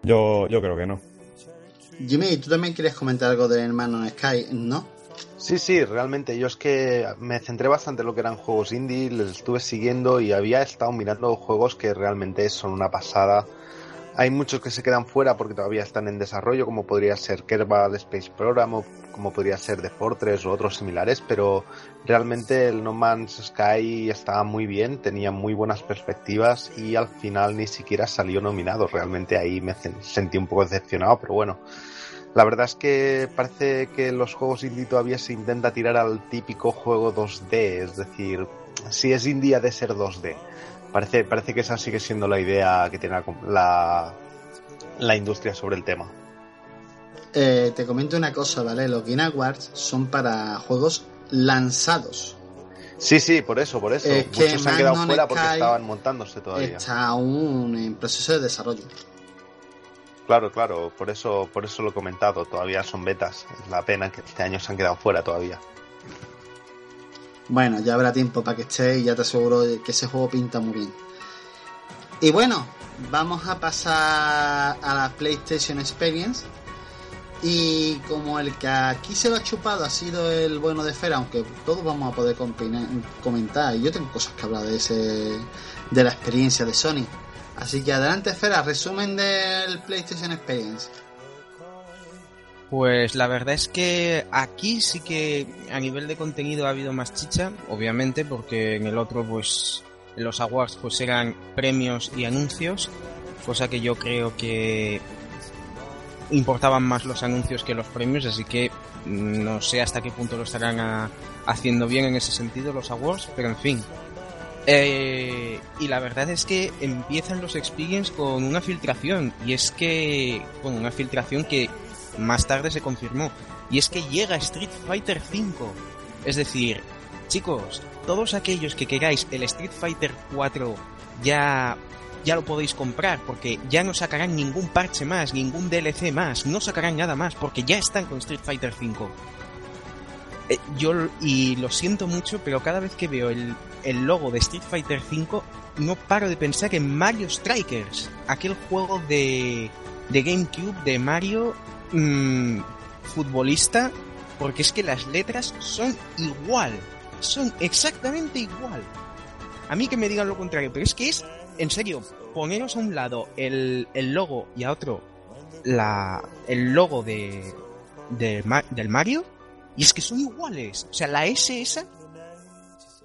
[SPEAKER 5] Yo, yo creo que no.
[SPEAKER 1] Jimmy, tú también quieres comentar algo del hermano Sky, ¿no?
[SPEAKER 4] Sí, sí, realmente. Yo es que me centré bastante en lo que eran juegos indie, les estuve siguiendo y había estado mirando juegos que realmente son una pasada. Hay muchos que se quedan fuera porque todavía están en desarrollo, como podría ser Kerbal Space Program como podría ser The Fortress o otros similares, pero realmente el No Man's Sky estaba muy bien, tenía muy buenas perspectivas y al final ni siquiera salió nominado. Realmente ahí me sentí un poco decepcionado, pero bueno. La verdad es que parece que los juegos indie todavía se intenta tirar al típico juego 2D, es decir, si es indie ha de ser 2D. Parece, parece que esa sigue siendo la idea que tiene la, la industria sobre el tema.
[SPEAKER 1] Eh, te comento una cosa, ¿vale? Los Game Awards son para juegos lanzados.
[SPEAKER 4] Sí, sí, por eso, por eso.
[SPEAKER 1] Es que
[SPEAKER 4] Muchos se han quedado fuera porque estaban montándose todavía.
[SPEAKER 1] Está aún en proceso de desarrollo.
[SPEAKER 4] Claro, claro, por eso, por eso lo he comentado. Todavía son betas. Es la pena que este año se han quedado fuera todavía.
[SPEAKER 1] Bueno, ya habrá tiempo para que esté y ya te aseguro que ese juego pinta muy bien. Y bueno, vamos a pasar a la PlayStation Experience. Y como el que aquí se lo ha chupado ha sido el bueno de Fera, aunque todos vamos a poder comentar, y yo tengo cosas que hablar de ese de la experiencia de Sony. Así que adelante Fera, resumen del PlayStation Experience.
[SPEAKER 3] Pues la verdad es que aquí sí que a nivel de contenido ha habido más chicha, obviamente, porque en el otro, pues, los awards, pues eran premios y anuncios, cosa que yo creo que importaban más los anuncios que los premios, así que mm, no sé hasta qué punto lo estarán a- haciendo bien en ese sentido los awards, pero en fin. Eh, y la verdad es que empiezan los experience con una filtración, y es que, bueno, una filtración que más tarde se confirmó. Y es que llega Street Fighter V. Es decir, chicos, todos aquellos que queráis el Street Fighter 4 ya, ya lo podéis comprar porque ya no sacarán ningún parche más, ningún DLC más, no sacarán nada más porque ya están con Street Fighter 5. Eh, yo, y lo siento mucho, pero cada vez que veo el, el logo de Street Fighter 5 no paro de pensar en Mario Strikers, aquel juego de, de GameCube de Mario mm, futbolista, porque es que las letras son igual, son exactamente igual. A mí que me digan lo contrario, pero es que es, en serio, poneros a un lado el, el logo y a otro la, el logo de, del Mario, y es que son iguales. O sea, la S esa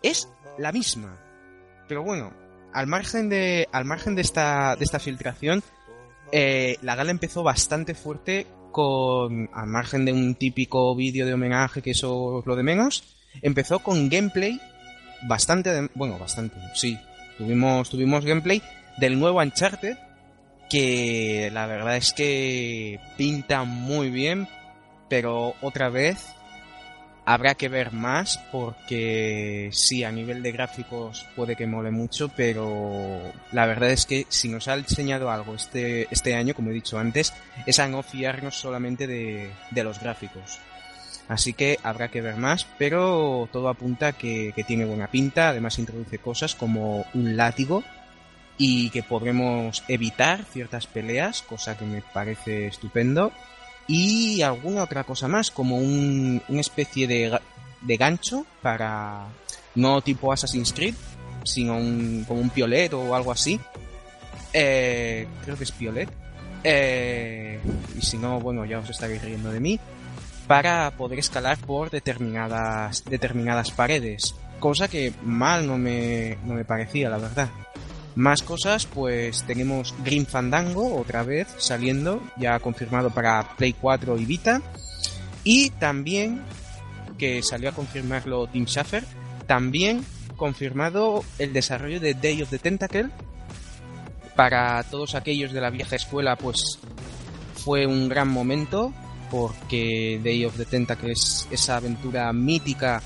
[SPEAKER 3] es la misma. Pero bueno, al margen de, al margen de esta, de esta filtración, eh, la gala empezó bastante fuerte con, al margen de un típico vídeo de homenaje, que eso es lo de menos, empezó con gameplay bastante, bueno, bastante, sí, tuvimos, tuvimos gameplay del nuevo Uncharted, que la verdad es que pinta muy bien, pero otra vez habrá que ver más porque sí, a nivel de gráficos puede que mole mucho, pero la verdad es que si nos ha enseñado algo este, este año, como he dicho antes, es a no fiarnos solamente de, de los gráficos. Así que habrá que ver más, pero todo apunta que, que tiene buena pinta, además introduce cosas como un látigo y que podremos evitar ciertas peleas, cosa que me parece estupendo y alguna otra cosa más, como un, una especie de, de gancho para, no tipo Assassin's Creed, sino un, como un piolet o algo así. Eh, creo que es piolet. Eh, y si no, bueno, ya os estaréis riendo de mí. Para poder escalar por determinadas, determinadas paredes. Cosa que mal no me, no me parecía, la verdad. Más cosas, pues tenemos Green Fandango otra vez saliendo, ya confirmado para Play 4 y Vita. Y también, que salió a confirmarlo Tim Schafer, también confirmado el desarrollo de Day of the Tentacle. Para todos aquellos de la vieja escuela, pues fue un gran momento, porque Day of the Tentacle es esa aventura mítica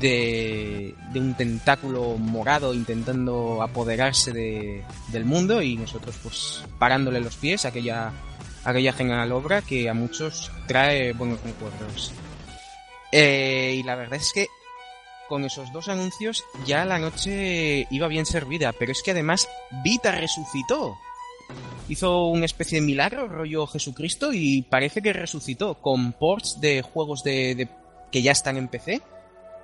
[SPEAKER 3] de, un tentáculo morado intentando apoderarse de, del mundo y nosotros pues parándole los pies a aquella, aquella genial obra que a muchos trae buenos recuerdos. Eh, y la verdad es que con esos dos anuncios ya la noche iba bien servida, pero es que además Vita resucitó. Hizo una especie de milagro, rollo Jesucristo, y parece que resucitó con ports de juegos de- que ya están en PC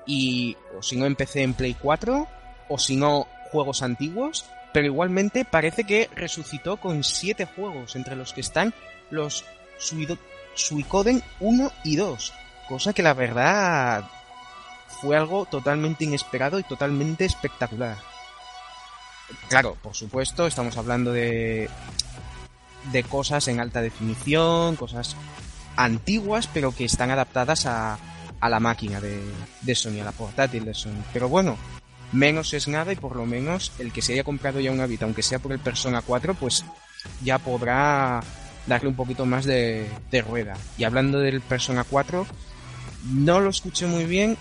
[SPEAKER 3] y o si no empecé en Play 4 o si no juegos antiguos, pero igualmente parece que resucitó con siete juegos entre los que están los Suicoden 1 y 2, cosa que la verdad fue algo totalmente inesperado y totalmente espectacular. Claro, por supuesto, estamos hablando de de cosas en alta definición, cosas antiguas, pero que están adaptadas a, a la máquina de, Sony, a la portátil de Sony. Pero bueno, menos es nada y por lo menos el que se haya comprado ya una Vita, aunque sea por el Persona 4, pues ya podrá darle un poquito más de, de rueda. Y hablando del Persona 4, no lo escuché muy bien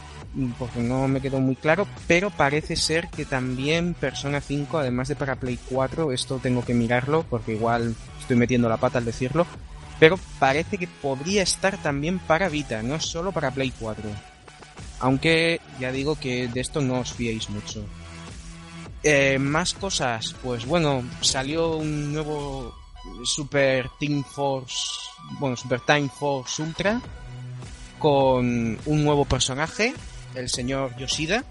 [SPEAKER 3] porque no me quedó muy claro, pero parece ser que también Persona 5, además de para Play 4, esto tengo que mirarlo porque igual estoy metiendo la pata al decirlo, pero parece que podría estar también para Vita, no solo para Play 4. Aunque ya digo que de esto no os fiéis mucho. Eh, más cosas, pues bueno, salió un nuevo Super Team Force, bueno, Super Time Force Ultra, con un nuevo personaje, el señor Yoshida,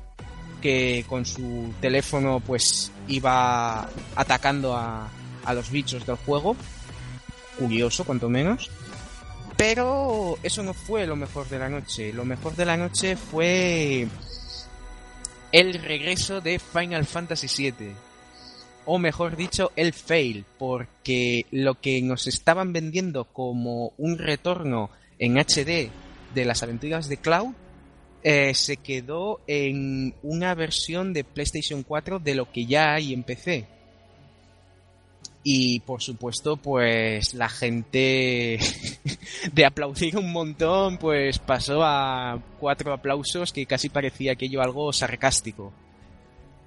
[SPEAKER 3] que con su teléfono pues iba atacando a, a los bichos del juego. Curioso, cuanto menos. Pero eso no fue lo mejor de la noche. Lo mejor de la noche fue el regreso de Final Fantasy VII. O mejor dicho, el fail. Porque lo que nos estaban vendiendo como un retorno en HD de las aventuras de Cloud eh, se quedó en una versión de PlayStation 4 de lo que ya hay en PC. Y por supuesto, pues la gente de aplaudir un montón, pues pasó a cuatro aplausos que casi parecía aquello algo sarcástico.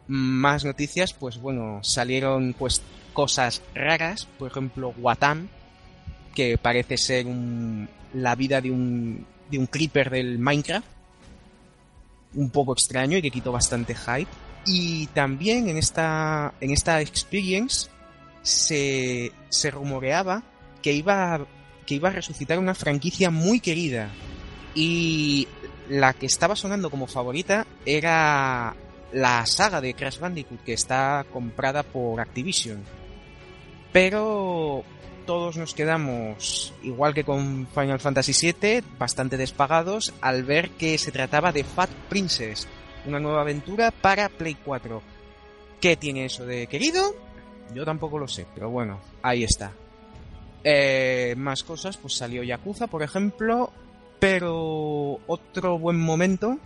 [SPEAKER 3] Más noticias, pues bueno, salieron pues cosas raras, por ejemplo, Watam, que parece ser un, la vida de un, de un creeper del Minecraft, un poco extraño y que quitó bastante hype. Y también en esta, en esta experience se, se rumoreaba que iba, que iba a resucitar una franquicia muy querida. Y la que estaba sonando como favorita era la saga de Crash Bandicoot, que está comprada por Activision. Pero todos nos quedamos, igual que con Final Fantasy VII, bastante despagados al ver que se trataba de Fat Princess, una nueva aventura para Play 4. ¿Qué tiene eso de querido? Yo tampoco lo sé, pero bueno, ahí está. Eh, más cosas, pues salió Yakuza, por ejemplo, pero otro buen momento,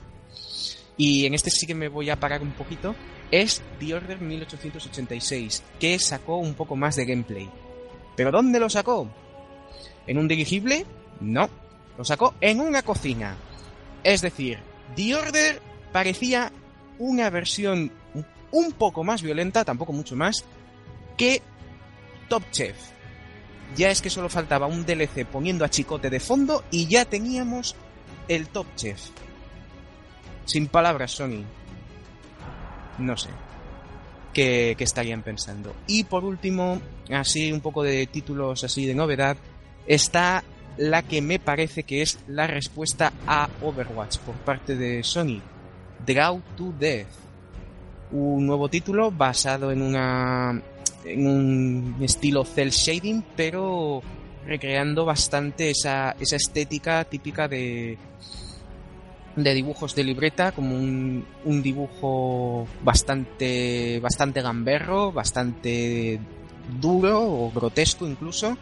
[SPEAKER 3] y en este sí que me voy a parar un poquito, es The Order 1886, que sacó un poco más de gameplay. ¿Pero dónde lo sacó? ¿En un dirigible? No, lo sacó en una cocina. Es decir, The Order parecía una versión un poco más violenta, tampoco mucho más, que Top Chef. Ya es que solo faltaba un DLC poniendo a Chicote de fondo y ya teníamos el Top Chef. Sin palabras, Sony. No sé. ¿Qué, qué estarían pensando? Y por último, así un poco de títulos así de novedad, está la que me parece que es la respuesta a Overwatch por parte de Sony. Draw to Death. Un nuevo título basado en una en un estilo cel shading, pero recreando bastante esa, esa estética típica de, de dibujos de libreta, como un, un dibujo bastante, bastante gamberro, bastante duro o grotesco incluso,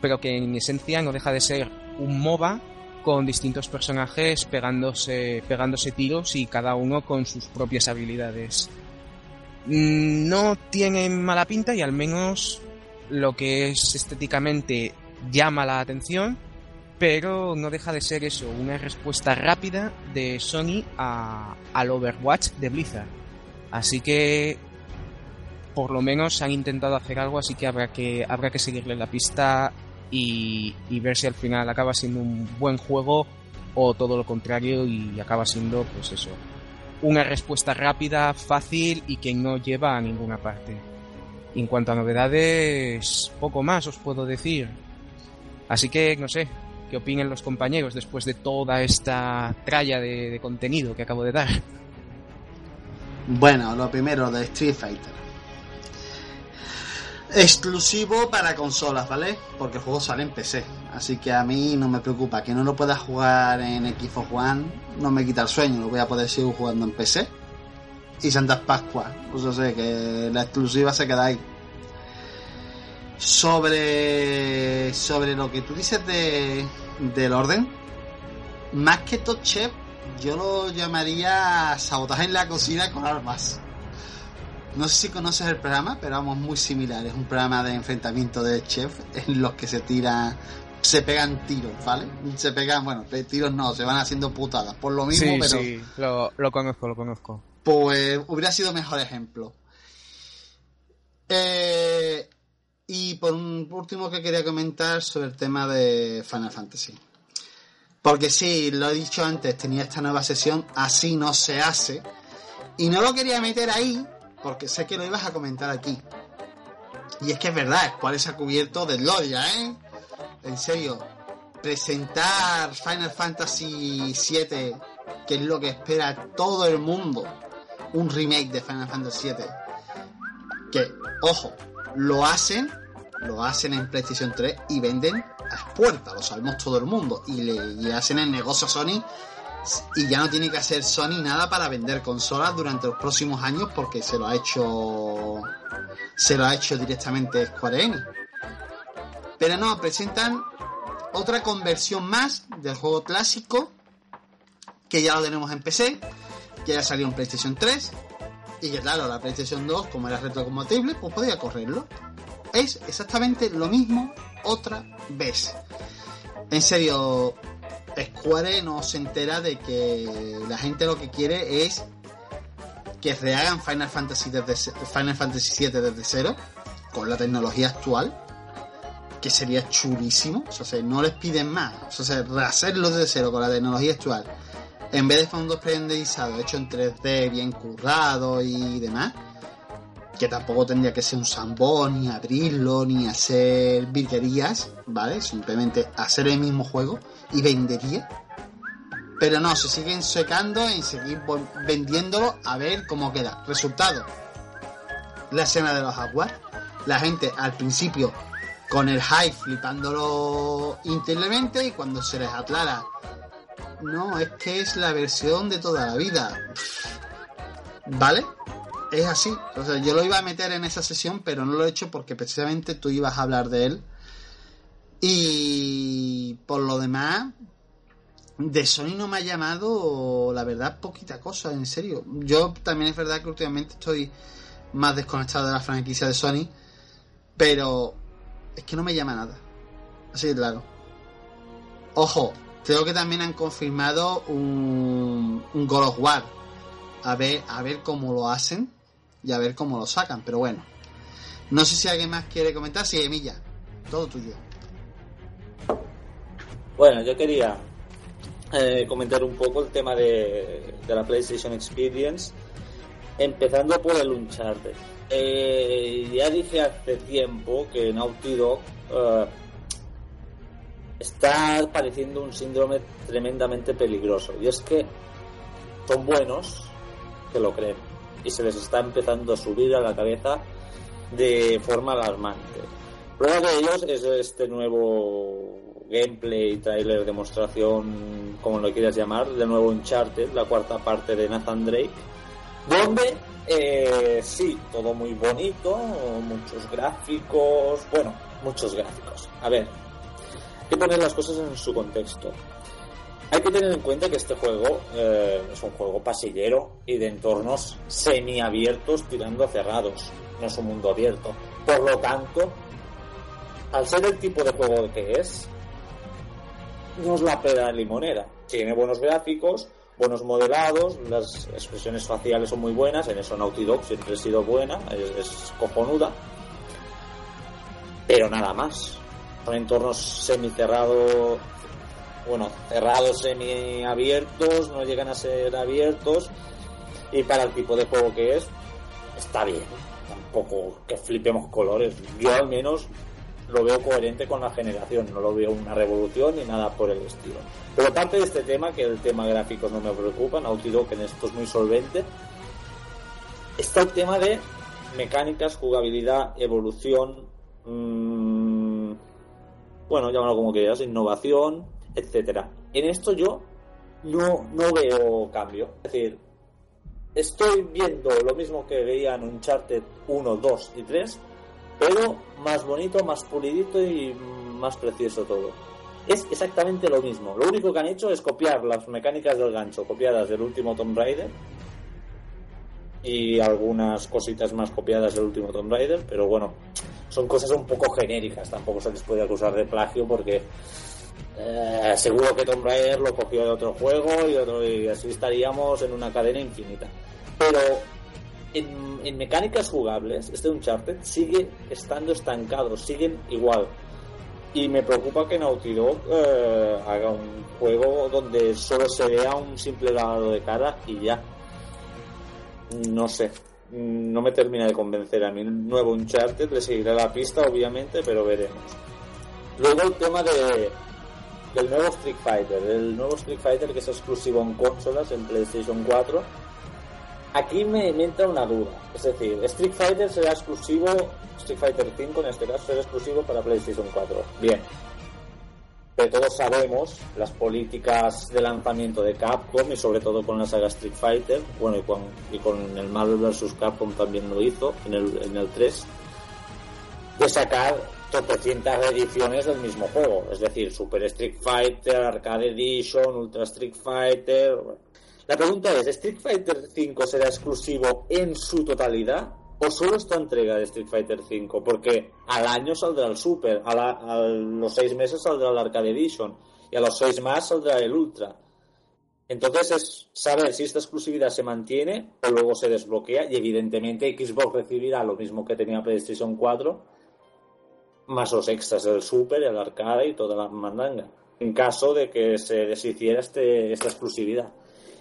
[SPEAKER 3] pero que en esencia no deja de ser un MOBA con distintos personajes pegándose, pegándose tiros y cada uno con sus propias habilidades. Mm, No tiene mala pinta y al menos lo que es estéticamente llama la atención, pero no deja de ser eso, una respuesta rápida de Sony a, al Overwatch de Blizzard. Así que por lo menos han intentado hacer algo, así que habrá que, habrá que seguirle la pista y, y ver si al final acaba siendo un buen juego o todo lo contrario y acaba siendo, pues eso, una respuesta rápida, fácil y que no lleva a ninguna parte. Y en cuanto a novedades, poco más os puedo decir. Así que, no sé, qué opinen los compañeros después de toda esta tralla de, de contenido que acabo de dar.
[SPEAKER 1] Bueno, lo primero de Street Fighter. Exclusivo para consolas, ¿vale? Porque el juego sale en PC. Así que a mí no me preocupa. Que no lo pueda jugar en Xbox One no me quita el sueño. Lo voy a poder seguir jugando en PC. Y Santas Pascuas. Pues yo sé que la exclusiva se queda ahí. Sobre, sobre lo que tú dices de, del orden. Más que Top Chef, yo lo llamaría sabotaje en la cocina con armas. No sé si conoces el programa, pero vamos, muy similar. Es un programa de enfrentamiento de chef en los que se tiran, se pegan tiros, ¿vale? Se pegan, bueno, tiros no, se van haciendo putadas. Por lo mismo,
[SPEAKER 3] sí,
[SPEAKER 1] pero.
[SPEAKER 3] sí, lo, lo conozco, lo conozco.
[SPEAKER 1] Pues hubiera sido mejor ejemplo. Eh, y por un por último que quería comentar sobre el tema de Final Fantasy. Porque sí, lo he dicho antes, tenía esta nueva sesión, así no se hace. Y no lo quería meter ahí, porque sé que lo ibas a comentar aquí. Y es que es verdad, cuál se ha cubierto de gloria, ¿eh? En serio, presentar Final Fantasy VII, que es lo que espera todo el mundo, un remake de Final Fantasy VII, que, ojo, lo hacen, lo hacen en PlayStation 3 y venden a puertas, lo sabemos todo el mundo, y le y hacen el negocio a Sony y ya no tiene que hacer Sony nada para vender consolas durante los próximos años porque se lo ha hecho se lo ha hecho directamente Square Enix. Pero no, presentan otra conversión más del juego clásico que ya lo tenemos en PC, que ya salió en PlayStation 3 y que claro, la PlayStation 2 como era retrocompatible, pues podía correrlo. Es exactamente lo mismo otra vez. En serio, Square no se entera de que la gente lo que quiere es que rehagan Final Fantasy desde Final Fantasy VII desde cero con la tecnología actual que sería chulísimo. O sea no les piden más. O sea rehacerlo desde cero con la tecnología actual en vez de fondos pre-renderizados hecho en 3D bien currado y demás que tampoco tendría que ser un sambón ni abrirlo ni hacer virguerías vale simplemente hacer el mismo juego y vendería. Pero no, se siguen secando y seguir vendiéndolo a ver cómo queda. Resultado, la escena de los aguas. La gente al principio con el hype flipándolo increíblemente y cuando se les aclara, no, es que es la versión de toda la vida. ¿Vale? Es así. O sea, yo lo iba a meter en esa sesión, pero no lo he hecho porque precisamente tú ibas a hablar de él y por lo demás, de Sony no me ha llamado, la verdad, poquita cosa, en serio. Yo también es verdad que últimamente estoy más desconectado de la franquicia de Sony, pero es que no me llama nada. Así claro. Ojo, creo que también han confirmado un, un God of War. A ver, a ver cómo lo hacen y a ver cómo lo sacan, pero bueno. No sé si alguien más quiere comentar. Sí, Emilia, todo tuyo.
[SPEAKER 2] Bueno, yo quería eh, comentar un poco el tema de, de, la PlayStation Experience, empezando por el Uncharted. Eh, ya dije hace tiempo que Naughty Dog eh, está padeciendo un síndrome tremendamente peligroso, y es que son buenos que lo creen, y se les está empezando a subir a la cabeza de forma alarmante. Prueba de ellos es este nuevo gameplay, trailer, demostración, como lo quieras llamar, de nuevo Uncharted, la cuarta parte de Nathan Drake, donde eh, sí, todo muy bonito, muchos gráficos, bueno, muchos gráficos. A ver, hay que poner las cosas en su contexto. Hay que tener en cuenta que este juego eh, es un juego pasillero y de entornos semiabiertos tirando a cerrados. No es un mundo abierto. Por lo tanto, al ser el tipo de juego que es, no es la pera limonera. Tiene buenos gráficos, buenos modelados, las expresiones faciales son muy buenas, en eso Naughty Dog siempre ha sido buena, es, es cojonuda. Pero nada más. Son entornos semicerrados, bueno, cerrados, semiabiertos, no llegan a ser abiertos. Y para el tipo de juego que es, está bien. Tampoco que flipemos colores. Yo al menos lo veo coherente con la generación, no lo veo una revolución ni nada por el estilo. Pero aparte de este tema, que el tema gráfico no me preocupa, Naughty Dog en esto es muy solvente, está el tema de mecánicas, jugabilidad, evolución, mmm, bueno, llámalo como quieras, innovación, etcétera. En esto yo no, no veo cambio. Es decir, estoy viendo lo mismo que veía en Uncharted 1, 2 y 3, pero más bonito, más pulidito y más precioso todo. Es exactamente lo mismo. Lo único que han hecho es copiar las mecánicas del gancho, copiadas del último Tomb Raider, y algunas cositas más copiadas del último Tomb Raider, pero bueno, son cosas un poco genéricas, tampoco se les puede acusar de plagio porque eh, seguro que Tomb Raider lo cogió de otro juego y, otro, y así estaríamos en una cadena infinita. Pero en, mecánicas jugables, este Uncharted sigue estando estancado, siguen igual. Y me preocupa que Naughty Dog eh, haga un juego donde solo se vea un simple lavado de cara y ya. No sé. No me termina de convencer a mí. El nuevo Uncharted le seguirá la pista, obviamente, pero veremos. Luego el tema de, del nuevo Street Fighter. El nuevo Street Fighter que es exclusivo en consolas, en PlayStation 4. Aquí me, me entra una duda. Es decir, Street Fighter será exclusivo, Street Fighter 5 en este caso será exclusivo para PlayStation 4. Bien. Pero todos sabemos las políticas de lanzamiento de Capcom y sobre todo con la saga Street Fighter, bueno, y con, y con el Marvel vs. Capcom también lo hizo en el, en el 3, de sacar tropecientas ediciones del mismo juego. Es decir, Super Street Fighter, Arcade Edition, Ultra Street Fighter. La pregunta es, ¿Street Fighter 5 será exclusivo en su totalidad? ¿O solo esta entrega de Street Fighter 5? Porque al año saldrá el Super, a, la- a los seis meses saldrá el Arcade Edition y a los seis más saldrá el Ultra. Entonces es saber si esta exclusividad se mantiene o luego se desbloquea y evidentemente Xbox recibirá lo mismo que tenía PlayStation 4 más los extras del Super, el arcade y toda la mandanga. En caso de que se deshiciera este, esta exclusividad.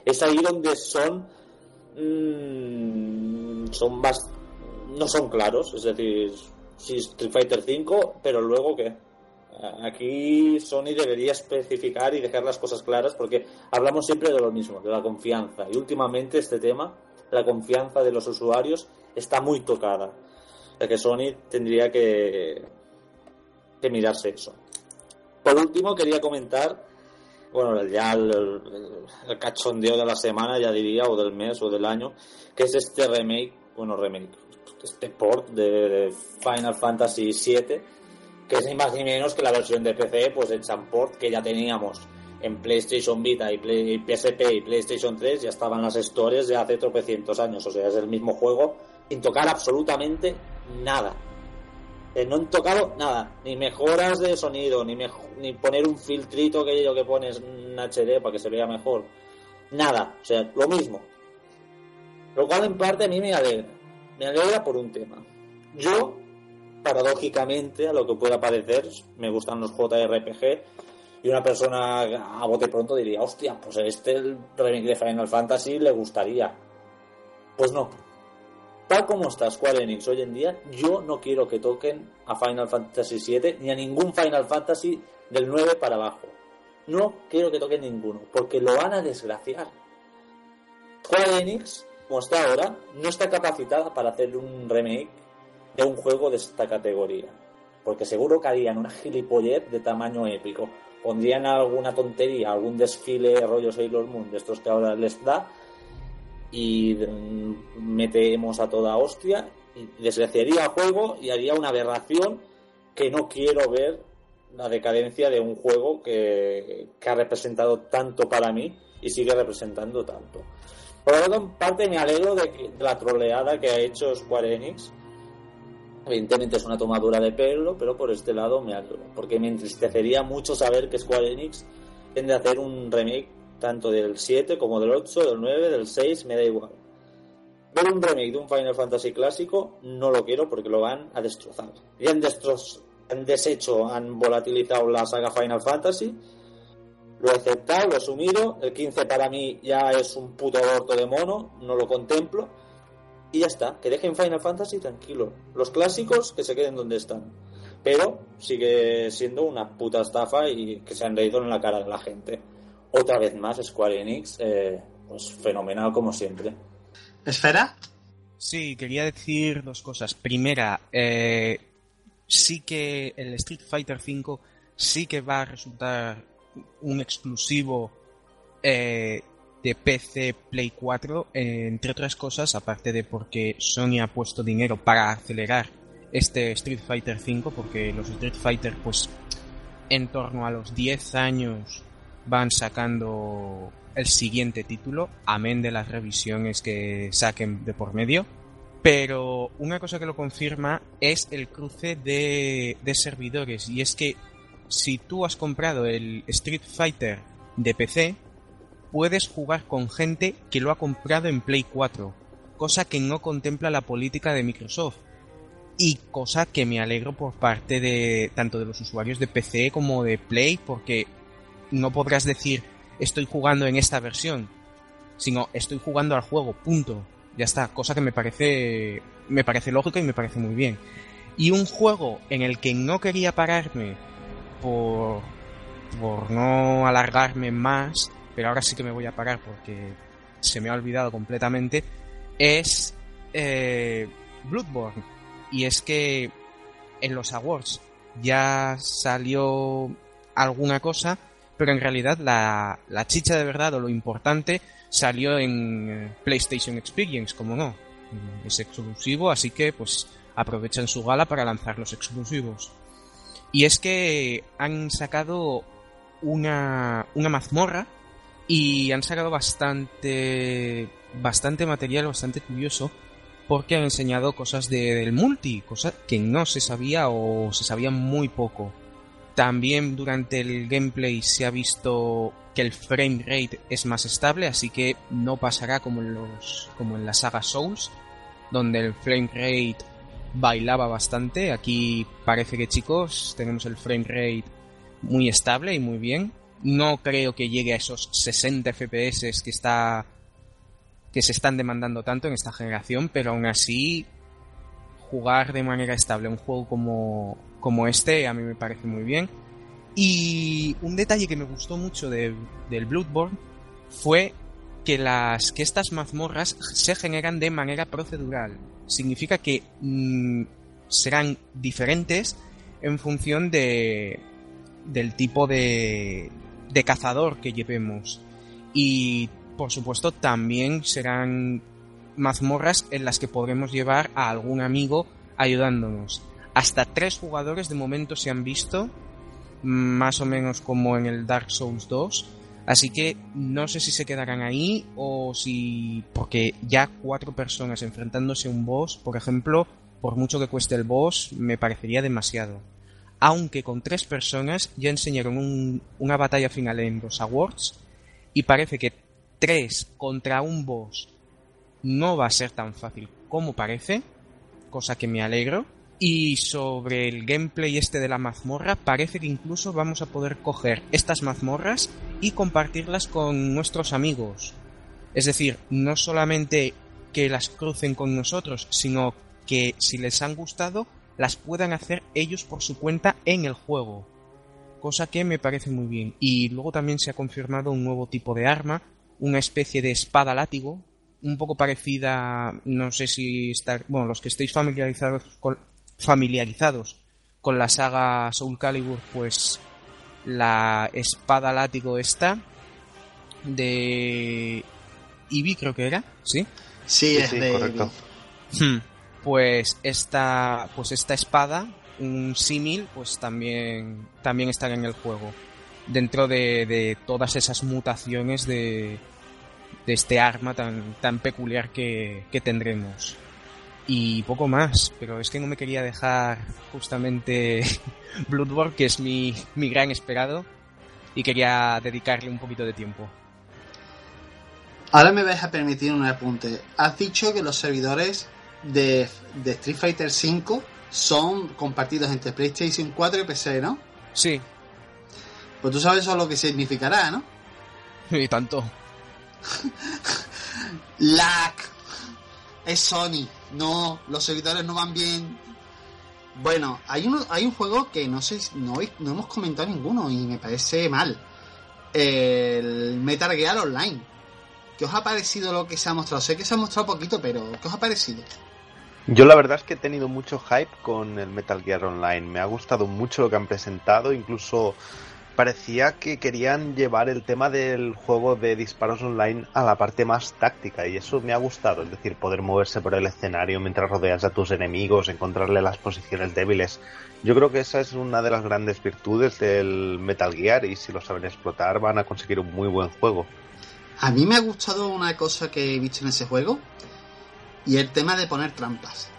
[SPEAKER 2] Es ahí donde son. mm, son más. No son claros, es decir, si Street Fighter 5, pero luego qué. Aquí Sony debería especificar y dejar las cosas claras porque hablamos siempre de lo mismo, de la confianza. Y últimamente este tema, la confianza de los usuarios, está muy tocada. O que Sony tendría que, que mirarse eso. Por último, quería comentar, bueno, ya el, el- el cachondeo de la semana, ya diría, o del mes o del año, que es este remake, bueno, remake, este port de, de Final Fantasy VII, que es ni más ni menos que la versión de PC, pues en port que ya teníamos en PlayStation Vita y, Play- y PSP y PlayStation 3, ya estaban las historias de hace tropecientos años, o sea, es el mismo juego, sin tocar absolutamente nada. Eh, no han tocado nada, ni mejoras de sonido, ni, ni poner un filtrito que yo que pones en HD para que se vea mejor. Nada, o sea, lo mismo. Lo cual en parte a mí me alegra. Me alegra por un tema. Yo, paradójicamente, a lo que pueda parecer, me gustan los JRPG y una persona a bote pronto diría, hostia, pues este el remake de Final Fantasy le gustaría. Pues no, tal como está Square Enix hoy en día, yo no quiero que toquen a Final Fantasy VII ni a ningún Final Fantasy del 9 para abajo. No quiero que toquen ninguno, porque lo van a desgraciar. Square Enix, como está ahora, no está capacitada para hacer un remake de un juego de esta categoría. Porque seguro que harían una gilipollez de tamaño épico. Pondrían alguna tontería, algún desfile rollo Sailor Moon de estos que ahora les da y mm, metemos a toda hostia y desgraciaría el juego y haría una aberración que no quiero ver la decadencia de un juego que, que ha representado tanto para mí y sigue representando tanto. Por lo tanto, en parte me alegro de, que- de la troleada que ha hecho Square Enix. Evidentemente es una tomadura de pelo, pero por este lado me alegro, porque me entristecería mucho saber que Square Enix tiende a hacer un remake tanto del 7 como del 8, del 9, del 6, me da igual. Ver un remake de un Final Fantasy clásico no lo quiero porque lo van a destrozar. Ya han, destro- han deshecho, han volatilizado la saga Final Fantasy. Lo he aceptado, lo he asumido. El 15 para mí ya es un puto aborto de mono, no lo contemplo. Y ya está, que dejen Final Fantasy tranquilo. Los clásicos que se queden donde están. Pero sigue siendo una puta estafa y que se han reído en la cara de la gente. Otra vez más, Square Enix, eh, pues fenomenal como siempre.
[SPEAKER 1] ¿Esfera?
[SPEAKER 3] Sí, quería decir dos cosas. Primera, eh, sí que el Street Fighter V sí que va a resultar un exclusivo eh, de PC Play 4, eh, entre otras cosas, aparte de porque Sony ha puesto dinero para acelerar este Street Fighter V, porque los Street Fighter, pues, en torno a los 10 años van sacando el siguiente título, amén de las revisiones que saquen de por medio. Pero una cosa que lo confirma es el cruce de, de servidores. Y es que si tú has comprado el Street Fighter de PC, puedes jugar con gente que lo ha comprado en Play 4, cosa que no contempla la política de Microsoft. Y cosa que me alegro por parte de tanto de los usuarios de PC como de Play, porque no podrás decir estoy jugando en esta versión, sino estoy jugando al juego, punto. Ya está, cosa que me parece me parece lógico y me parece muy bien. Y un juego en el que no quería pararme por por no alargarme más, pero ahora sí que me voy a parar porque se me ha olvidado completamente, es eh, Bloodborne. Y es que en los awards ya salió alguna cosa, pero en realidad la, la chicha de verdad o lo importante salió en eh, PlayStation Experience, como no. Es exclusivo, así que pues aprovechan su gala para lanzar los exclusivos. Y es que han sacado una, una mazmorra y han sacado bastante bastante material bastante curioso porque han enseñado cosas de, del multi, cosas que no se sabía o se sabía muy poco. También durante el gameplay se ha visto que el frame rate es más estable, así que no pasará como en los como en la saga Souls, donde el frame rate bailaba bastante. Aquí parece que chicos, tenemos el frame rate muy estable y muy bien. No creo que llegue a esos 60 FPS que está que se están demandando tanto en esta generación, pero aún así jugar de manera estable un juego como, como este a mí me parece muy bien. Y un detalle que me gustó mucho de, del Bloodborne fue que las que estas mazmorras se generan de manera procedural. Significa que mm, serán diferentes en función de del tipo de de cazador que llevemos. Y por supuesto también serán mazmorras en las que podremos llevar a algún amigo ayudándonos. Hasta tres jugadores de momento se han visto, más o menos como en el Dark Souls 2. Así que no sé si se quedarán ahí o si... porque ya cuatro personas enfrentándose a un boss, por ejemplo, por mucho que cueste el boss, me parecería demasiado. Aunque con tres personas ya enseñaron una batalla final en los Awards y parece que tres contra un boss no va a ser tan fácil como parece, cosa que me alegro. Y sobre el gameplay este de la mazmorra, parece que incluso vamos a poder coger estas mazmorras y compartirlas con nuestros amigos. Es decir, no solamente que las crucen con nosotros, sino que si les han gustado, las puedan hacer ellos por su cuenta en el juego. Cosa que me parece muy bien. Y luego también se ha confirmado un nuevo tipo de arma, una especie de espada látigo, un poco parecida, no sé si está, bueno, los que estéis familiarizados con, familiarizados con la saga Soul Calibur, pues la espada látigo esta de Eevee creo que era, ¿sí?
[SPEAKER 1] Sí, es de
[SPEAKER 4] correcto.
[SPEAKER 3] Hmm. Pues esta, pues esta espada, un símil, pues también, también estará en el juego. Dentro de, de todas esas mutaciones de, de este arma tan, tan peculiar que, que tendremos. Y poco más, pero es que no me quería dejar justamente Bloodborne, que es mi, mi gran esperado, y quería dedicarle un poquito de tiempo.
[SPEAKER 1] Ahora me vais a permitir un apunte. Has dicho que los servidores de, de Street Fighter V son compartidos entre PlayStation 4 y PC, ¿no?
[SPEAKER 3] Sí,
[SPEAKER 1] Pues tú sabes eso lo que significará, ¿no?
[SPEAKER 3] y tanto.
[SPEAKER 1] Lag. Es Sony. No, los servidores no van bien. Bueno, hay, uno, hay un juego que no sé, no, no hemos comentado ninguno y me parece mal. El Metal Gear Online. ¿Qué os ha parecido lo que se ha mostrado? Sé que se ha mostrado poquito, pero ¿qué os ha parecido?
[SPEAKER 4] Yo la verdad es que he tenido mucho hype con el Metal Gear Online. Me ha gustado mucho lo que han presentado, incluso parecía que querían llevar el tema del juego de disparos online a la parte más táctica y eso me ha gustado, es decir, poder moverse por el escenario mientras rodeas a tus enemigos, encontrarle las posiciones débiles. Yo creo que esa es una de las grandes virtudes del Metal Gear y si lo saben explotar van a conseguir un muy buen juego.
[SPEAKER 1] A mí me ha gustado una cosa que he visto en ese juego y el tema de poner trampas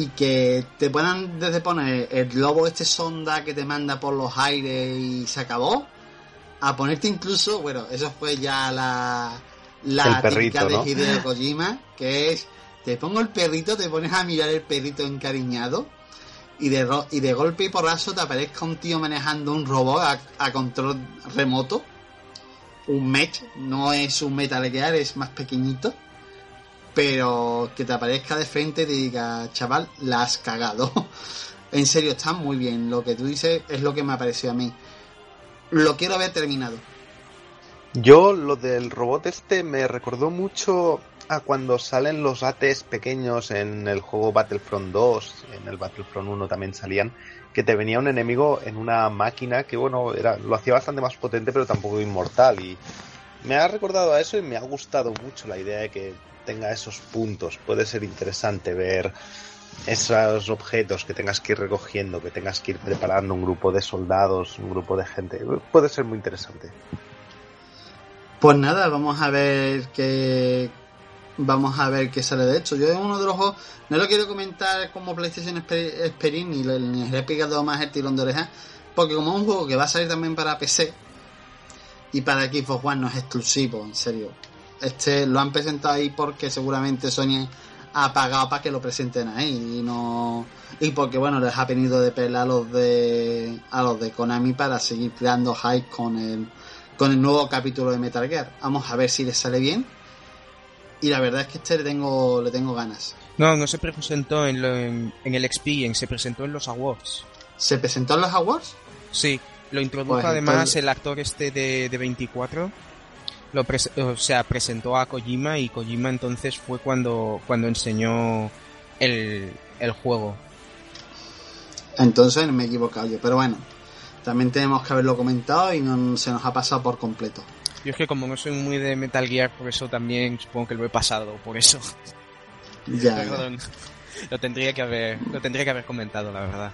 [SPEAKER 1] y que te puedan desde poner el globo este sonda que te manda por los aires y se acabó a ponerte incluso bueno eso fue ya la la
[SPEAKER 4] perrito,
[SPEAKER 1] de
[SPEAKER 4] ¿no?
[SPEAKER 1] Hideo Kojima que es te pongo el perrito te pones a mirar el perrito encariñado y de ro- y de golpe y porrazo te aparezca un tío manejando un robot a, a control remoto un mech no es un Metal Gear es más pequeñito pero que te aparezca de frente y te diga, chaval, la has cagado. en serio, está muy bien. Lo que tú dices es lo que me ha parecido a mí. Lo quiero ver terminado.
[SPEAKER 4] Yo lo del robot este me recordó mucho a cuando salen los ATs pequeños en el juego Battlefront 2, en el Battlefront 1 también salían, que te venía un enemigo en una máquina que bueno, era, lo hacía bastante más potente pero tampoco inmortal y me ha recordado a eso y me ha gustado mucho la idea de que tenga esos puntos. Puede ser interesante ver esos objetos que tengas que ir recogiendo, que tengas que ir preparando un grupo de soldados, un grupo de gente. Puede ser muy interesante.
[SPEAKER 1] Pues nada, vamos a ver qué. Vamos a ver qué sale de esto. Yo es uno de los juegos. No lo quiero comentar como PlayStation Exper- Experience ni le, ni le he pegado más el tirón de oreja. Porque como es un juego que va a salir también para PC y para Xbox One no es exclusivo, en serio. Este lo han presentado ahí porque seguramente Sony ha pagado para que lo presenten ahí y no y porque bueno les ha venido de pela a los de a los de Konami para seguir creando hype con el con el nuevo capítulo de Metal Gear. Vamos a ver si les sale bien. Y la verdad es que este le tengo le tengo ganas.
[SPEAKER 3] No, no se presentó en, lo- en, en el Experience, se presentó en los Awards.
[SPEAKER 1] ¿Se presentó en los awards?
[SPEAKER 3] Sí, lo introdujo
[SPEAKER 1] Pues
[SPEAKER 3] además
[SPEAKER 1] entonces-
[SPEAKER 3] el actor este de, de 24. Lo o sea, presentó a Kojima y Kojima entonces fue cuando, cuando enseñó el, el juego.
[SPEAKER 1] Entonces me he equivocado yo. Pero bueno, también tenemos que haberlo comentado y no se nos ha pasado por completo.
[SPEAKER 3] Yo es que como no soy muy de Metal Gear, por eso también supongo que lo he pasado, por eso.
[SPEAKER 1] Ya, ya.
[SPEAKER 3] Perdón. Lo tendría que haber, lo tendría que haber comentado, la verdad.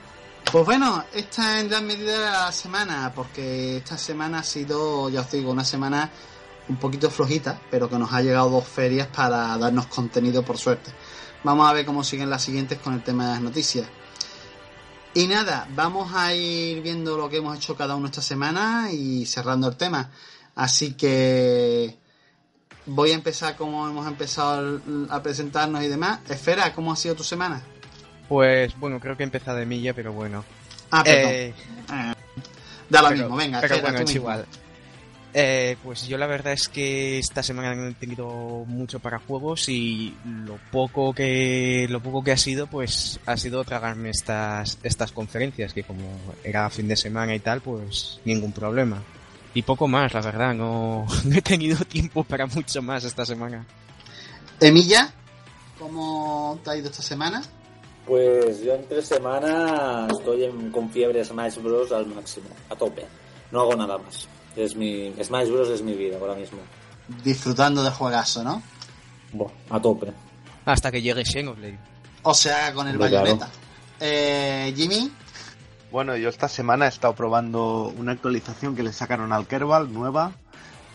[SPEAKER 1] Pues bueno, esta en gran medida la semana, porque esta semana ha sido, ya os digo, una semana un poquito flojita, pero que nos ha llegado dos ferias para darnos contenido por suerte. Vamos a ver cómo siguen las siguientes con el tema de las noticias. Y nada, vamos a ir viendo lo que hemos hecho cada uno esta semana y cerrando el tema. Así que voy a empezar como hemos empezado a presentarnos y demás. Esfera, ¿cómo ha sido tu semana?
[SPEAKER 3] Pues bueno, creo que he empezado de milla, pero bueno.
[SPEAKER 1] Ah, perdón.
[SPEAKER 3] Eh,
[SPEAKER 1] Eh, da lo
[SPEAKER 3] pero-
[SPEAKER 1] mismo, venga,
[SPEAKER 3] pero
[SPEAKER 1] Esfera,
[SPEAKER 3] bueno,
[SPEAKER 1] tú
[SPEAKER 3] es
[SPEAKER 1] mismo.
[SPEAKER 3] igual. Eh, pues yo la verdad es que esta semana no he tenido mucho para juegos y lo poco que lo poco que ha sido pues ha sido tragarme estas estas conferencias que como era fin de semana y tal pues ningún problema y poco más la verdad no, no he tenido tiempo para mucho más esta semana
[SPEAKER 1] Emilla, ¿cómo te ha ido esta semana?
[SPEAKER 2] Pues yo entre semana estoy en- con fiebre Smash Bros al máximo, a tope. No hago nada más. Es mi Smash Bros es mi vida ahora mismo.
[SPEAKER 1] Disfrutando del juegazo, ¿no?
[SPEAKER 2] Buah, a tope.
[SPEAKER 3] hasta que llegue Xenoblade
[SPEAKER 1] O sea, con el
[SPEAKER 2] Hombre, claro.
[SPEAKER 1] bayoneta. Eh, Jimmy,
[SPEAKER 4] Bueno, yo esta semana he estado probando una actualización que le sacaron al Kerbal, nueva,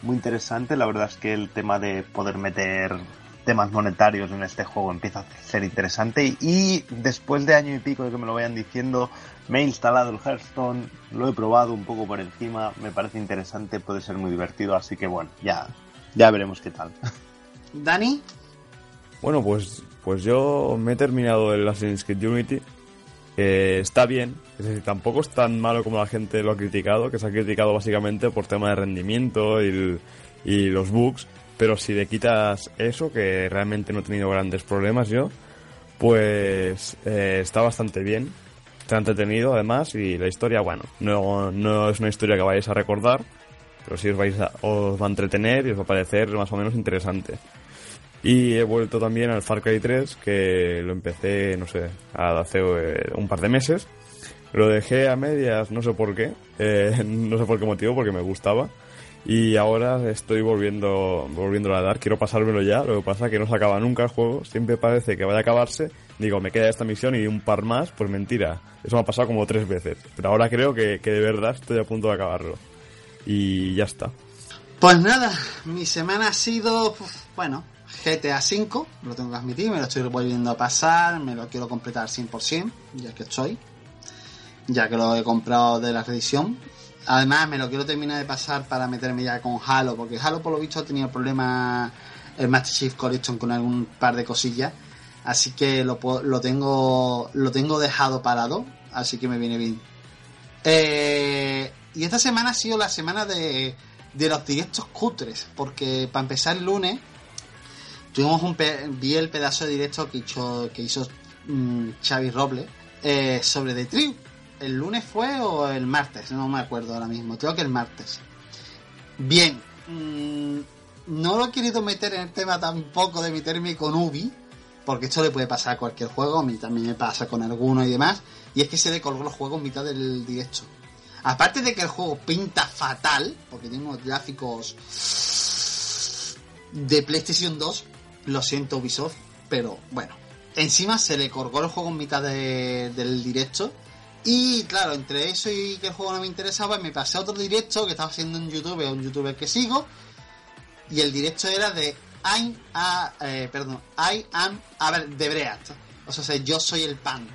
[SPEAKER 4] muy interesante. La verdad es que el tema de poder meter temas monetarios en este juego empieza a ser interesante. Y, después de año y pico de que me lo vayan diciendo, me he instalado el Hearthstone, lo he probado un poco por encima, me parece interesante, puede ser muy divertido, así que bueno, ya, ya veremos qué tal.
[SPEAKER 1] Dani,
[SPEAKER 5] Bueno, pues, pues yo me he terminado el Assassin's Creed Unity. que está bien, es decir, tampoco es tan malo como la gente lo ha criticado, que se ha criticado básicamente por tema de rendimiento y, el- y los bugs, pero si le quitas eso, que realmente no he tenido grandes problemas yo, pues eh, está bastante bien, está entretenido además y la historia, bueno, no, no es una historia que vayáis a recordar, pero sí os, vais a, os va a entretener y os va a parecer más o menos interesante. Y he vuelto también al Far Cry 3, que lo empecé, no sé, hace eh, un par de meses. Lo dejé a medias, no sé por qué, eh, no sé por qué motivo, porque me gustaba. Y ahora estoy volviendo, volviendo a dar, quiero pasármelo ya, lo que pasa es que no se acaba nunca el juego, siempre parece que vaya a acabarse, digo, me queda esta misión y un par más, pues mentira, eso me ha pasado como tres veces, pero ahora creo que, que de verdad estoy a punto de acabarlo. Y ya está.
[SPEAKER 1] Pues nada, mi semana ha sido, bueno, GTA V, lo tengo que admitir, me lo estoy volviendo a pasar, me lo quiero completar 100%, ya que estoy, ya que lo he comprado de la reedición. Además, me lo quiero terminar de pasar para meterme ya con Halo, porque Halo por lo visto ha tenido problemas el Master Chief Collection con algún par de cosillas, así que lo, lo tengo lo tengo dejado parado, así que me viene bien. Eh, y esta semana ha sido la semana de, de los directos cutres, porque para empezar el lunes tuvimos un vi el pedazo de directo que hizo, que hizo mm, Xavi Robles eh, sobre The Tribe. ¿El lunes fue o el martes? No me acuerdo ahora mismo. Creo que el martes. Bien. Mm, no lo he querido meter en el tema tampoco de meterme con Ubi. Porque esto le puede pasar a cualquier juego. A mí también me pasa con alguno y demás. Y es que se le colgó los juegos en mitad del directo. Aparte de que el juego pinta fatal. Porque tiene unos gráficos de PlayStation 2 lo siento Ubisoft, pero bueno. Encima se le colgó el juego en mitad del directo. Y claro, entre eso y que el juego no me interesaba, me pasé a otro directo que estaba haciendo en YouTube, a un youtuber que sigo. Y el directo era de I'm a, eh, perdón, I am a ver, de Breat. O sea, yo soy el pan.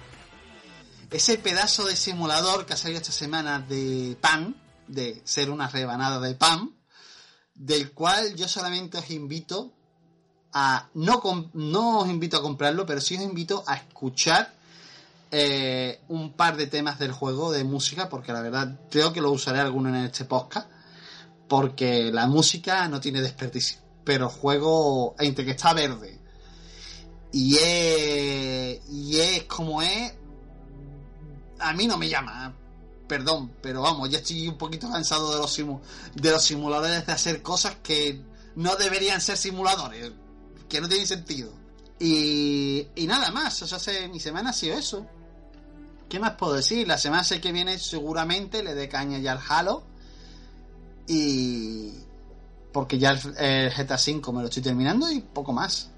[SPEAKER 1] Ese pedazo de simulador que ha salido esta semana de pan, de ser una rebanada de pan, del cual yo solamente os invito no, no os invito a comprarlo, pero sí os invito a escuchar eh, un par de temas del juego de música, porque la verdad creo que lo usaré alguno en este podcast, porque la música no tiene desperdicio, pero juego, entre que está verde y es, y es como es, a mí no me llama, perdón, pero vamos, ya estoy un poquito cansado de los, de los simuladores de hacer cosas que no deberían ser simuladores que no tiene sentido. Y, y nada más, o sea, mi semana ha sido eso. ¿Qué más puedo decir? La semana que viene seguramente le dé caña ya al Halo. Y. Porque ya el, GTA V me lo estoy terminando y poco más.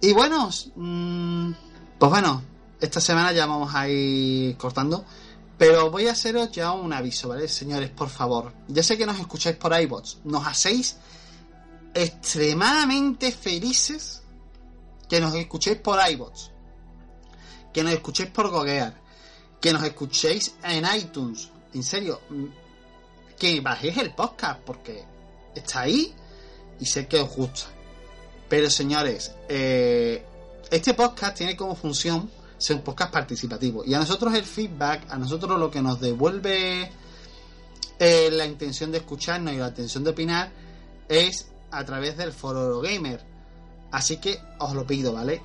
[SPEAKER 1] Y bueno, mm, pues bueno, esta semana ya vamos a ir cortando. Pero voy a haceros ya un aviso, ¿vale? Señores, por favor. Ya sé que nos escucháis por iBots. Nos hacéis extremadamente felices que nos escuchéis por iBots, que nos escuchéis por Gogear, que nos escuchéis en iTunes. En serio, mm, que bajéis el podcast porque está ahí y sé que os gusta. Pero señores, eh, este podcast tiene como función ser un podcast participativo. Y a nosotros el feedback, a nosotros lo que nos devuelve eh, la intención de escucharnos y la intención de opinar es a través del foro gamer. Así que os lo pido, ¿vale?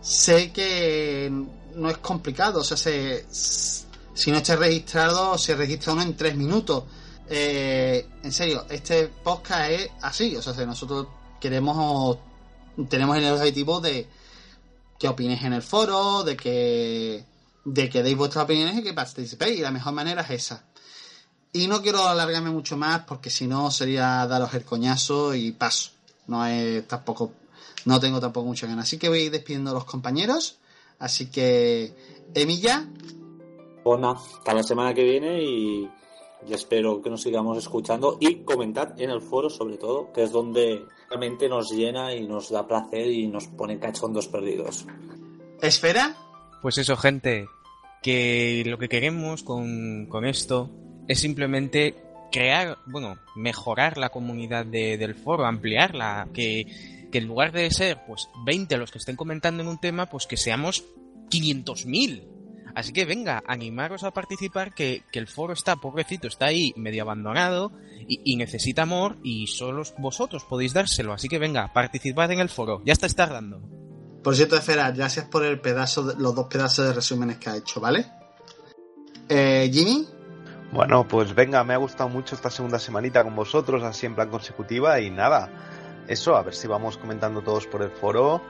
[SPEAKER 1] Sé que no es complicado, o sea, si no estáis registrado, se registra uno en tres minutos. Eh, en serio, este podcast es así, o sea, nosotros queremos, tenemos el objetivo de que opinéis en el foro, de que, de que deis vuestras opiniones y que participéis, y la mejor manera es esa. Y no quiero alargarme mucho más porque si no sería daros el coñazo y paso. No es tampoco, no tengo tampoco mucha ganas. Así que voy despidiendo a los compañeros. Así que, Emilia.
[SPEAKER 2] Bueno, hasta la semana que viene y espero que nos sigamos escuchando y comentad en el foro sobre todo, que es donde realmente nos llena y nos da placer y nos pone cachondos perdidos.
[SPEAKER 1] ¿Esfera?
[SPEAKER 3] Pues eso, gente, que lo que queremos con, con esto es simplemente crear, bueno, mejorar la comunidad del foro, ampliarla, que, que en lugar de ser pues 20 los que estén comentando en un tema, pues que seamos 500.000. Así que venga, animaros a participar, que, el foro está, pobrecito, está ahí medio abandonado y, necesita amor y solo vosotros podéis dárselo. Así que venga, participad en el foro, ya está tardando.
[SPEAKER 1] Por cierto, Esfera, gracias por el pedazo, los dos pedazos de resúmenes que ha hecho, ¿vale? Eh, Jimmy.
[SPEAKER 4] Bueno, pues venga, me ha gustado mucho esta segunda semanita con vosotros, así en plan consecutiva y nada. Eso, a ver si vamos comentando todos por el foro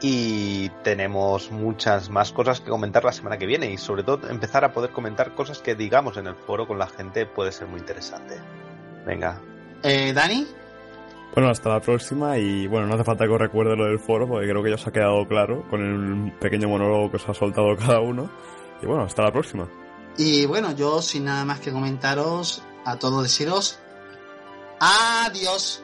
[SPEAKER 4] y tenemos muchas más cosas que comentar la semana que viene y sobre todo empezar a poder comentar cosas que digamos en el foro con la gente puede ser muy interesante. Venga.
[SPEAKER 1] Eh, Dani,
[SPEAKER 5] Bueno, hasta la próxima y bueno, no hace falta que os recuerde lo del foro porque creo que ya os ha quedado claro con el pequeño monólogo que os ha soltado cada uno. Y bueno, hasta la próxima.
[SPEAKER 1] y bueno, yo sin nada más que comentaros, a todos deciros adiós.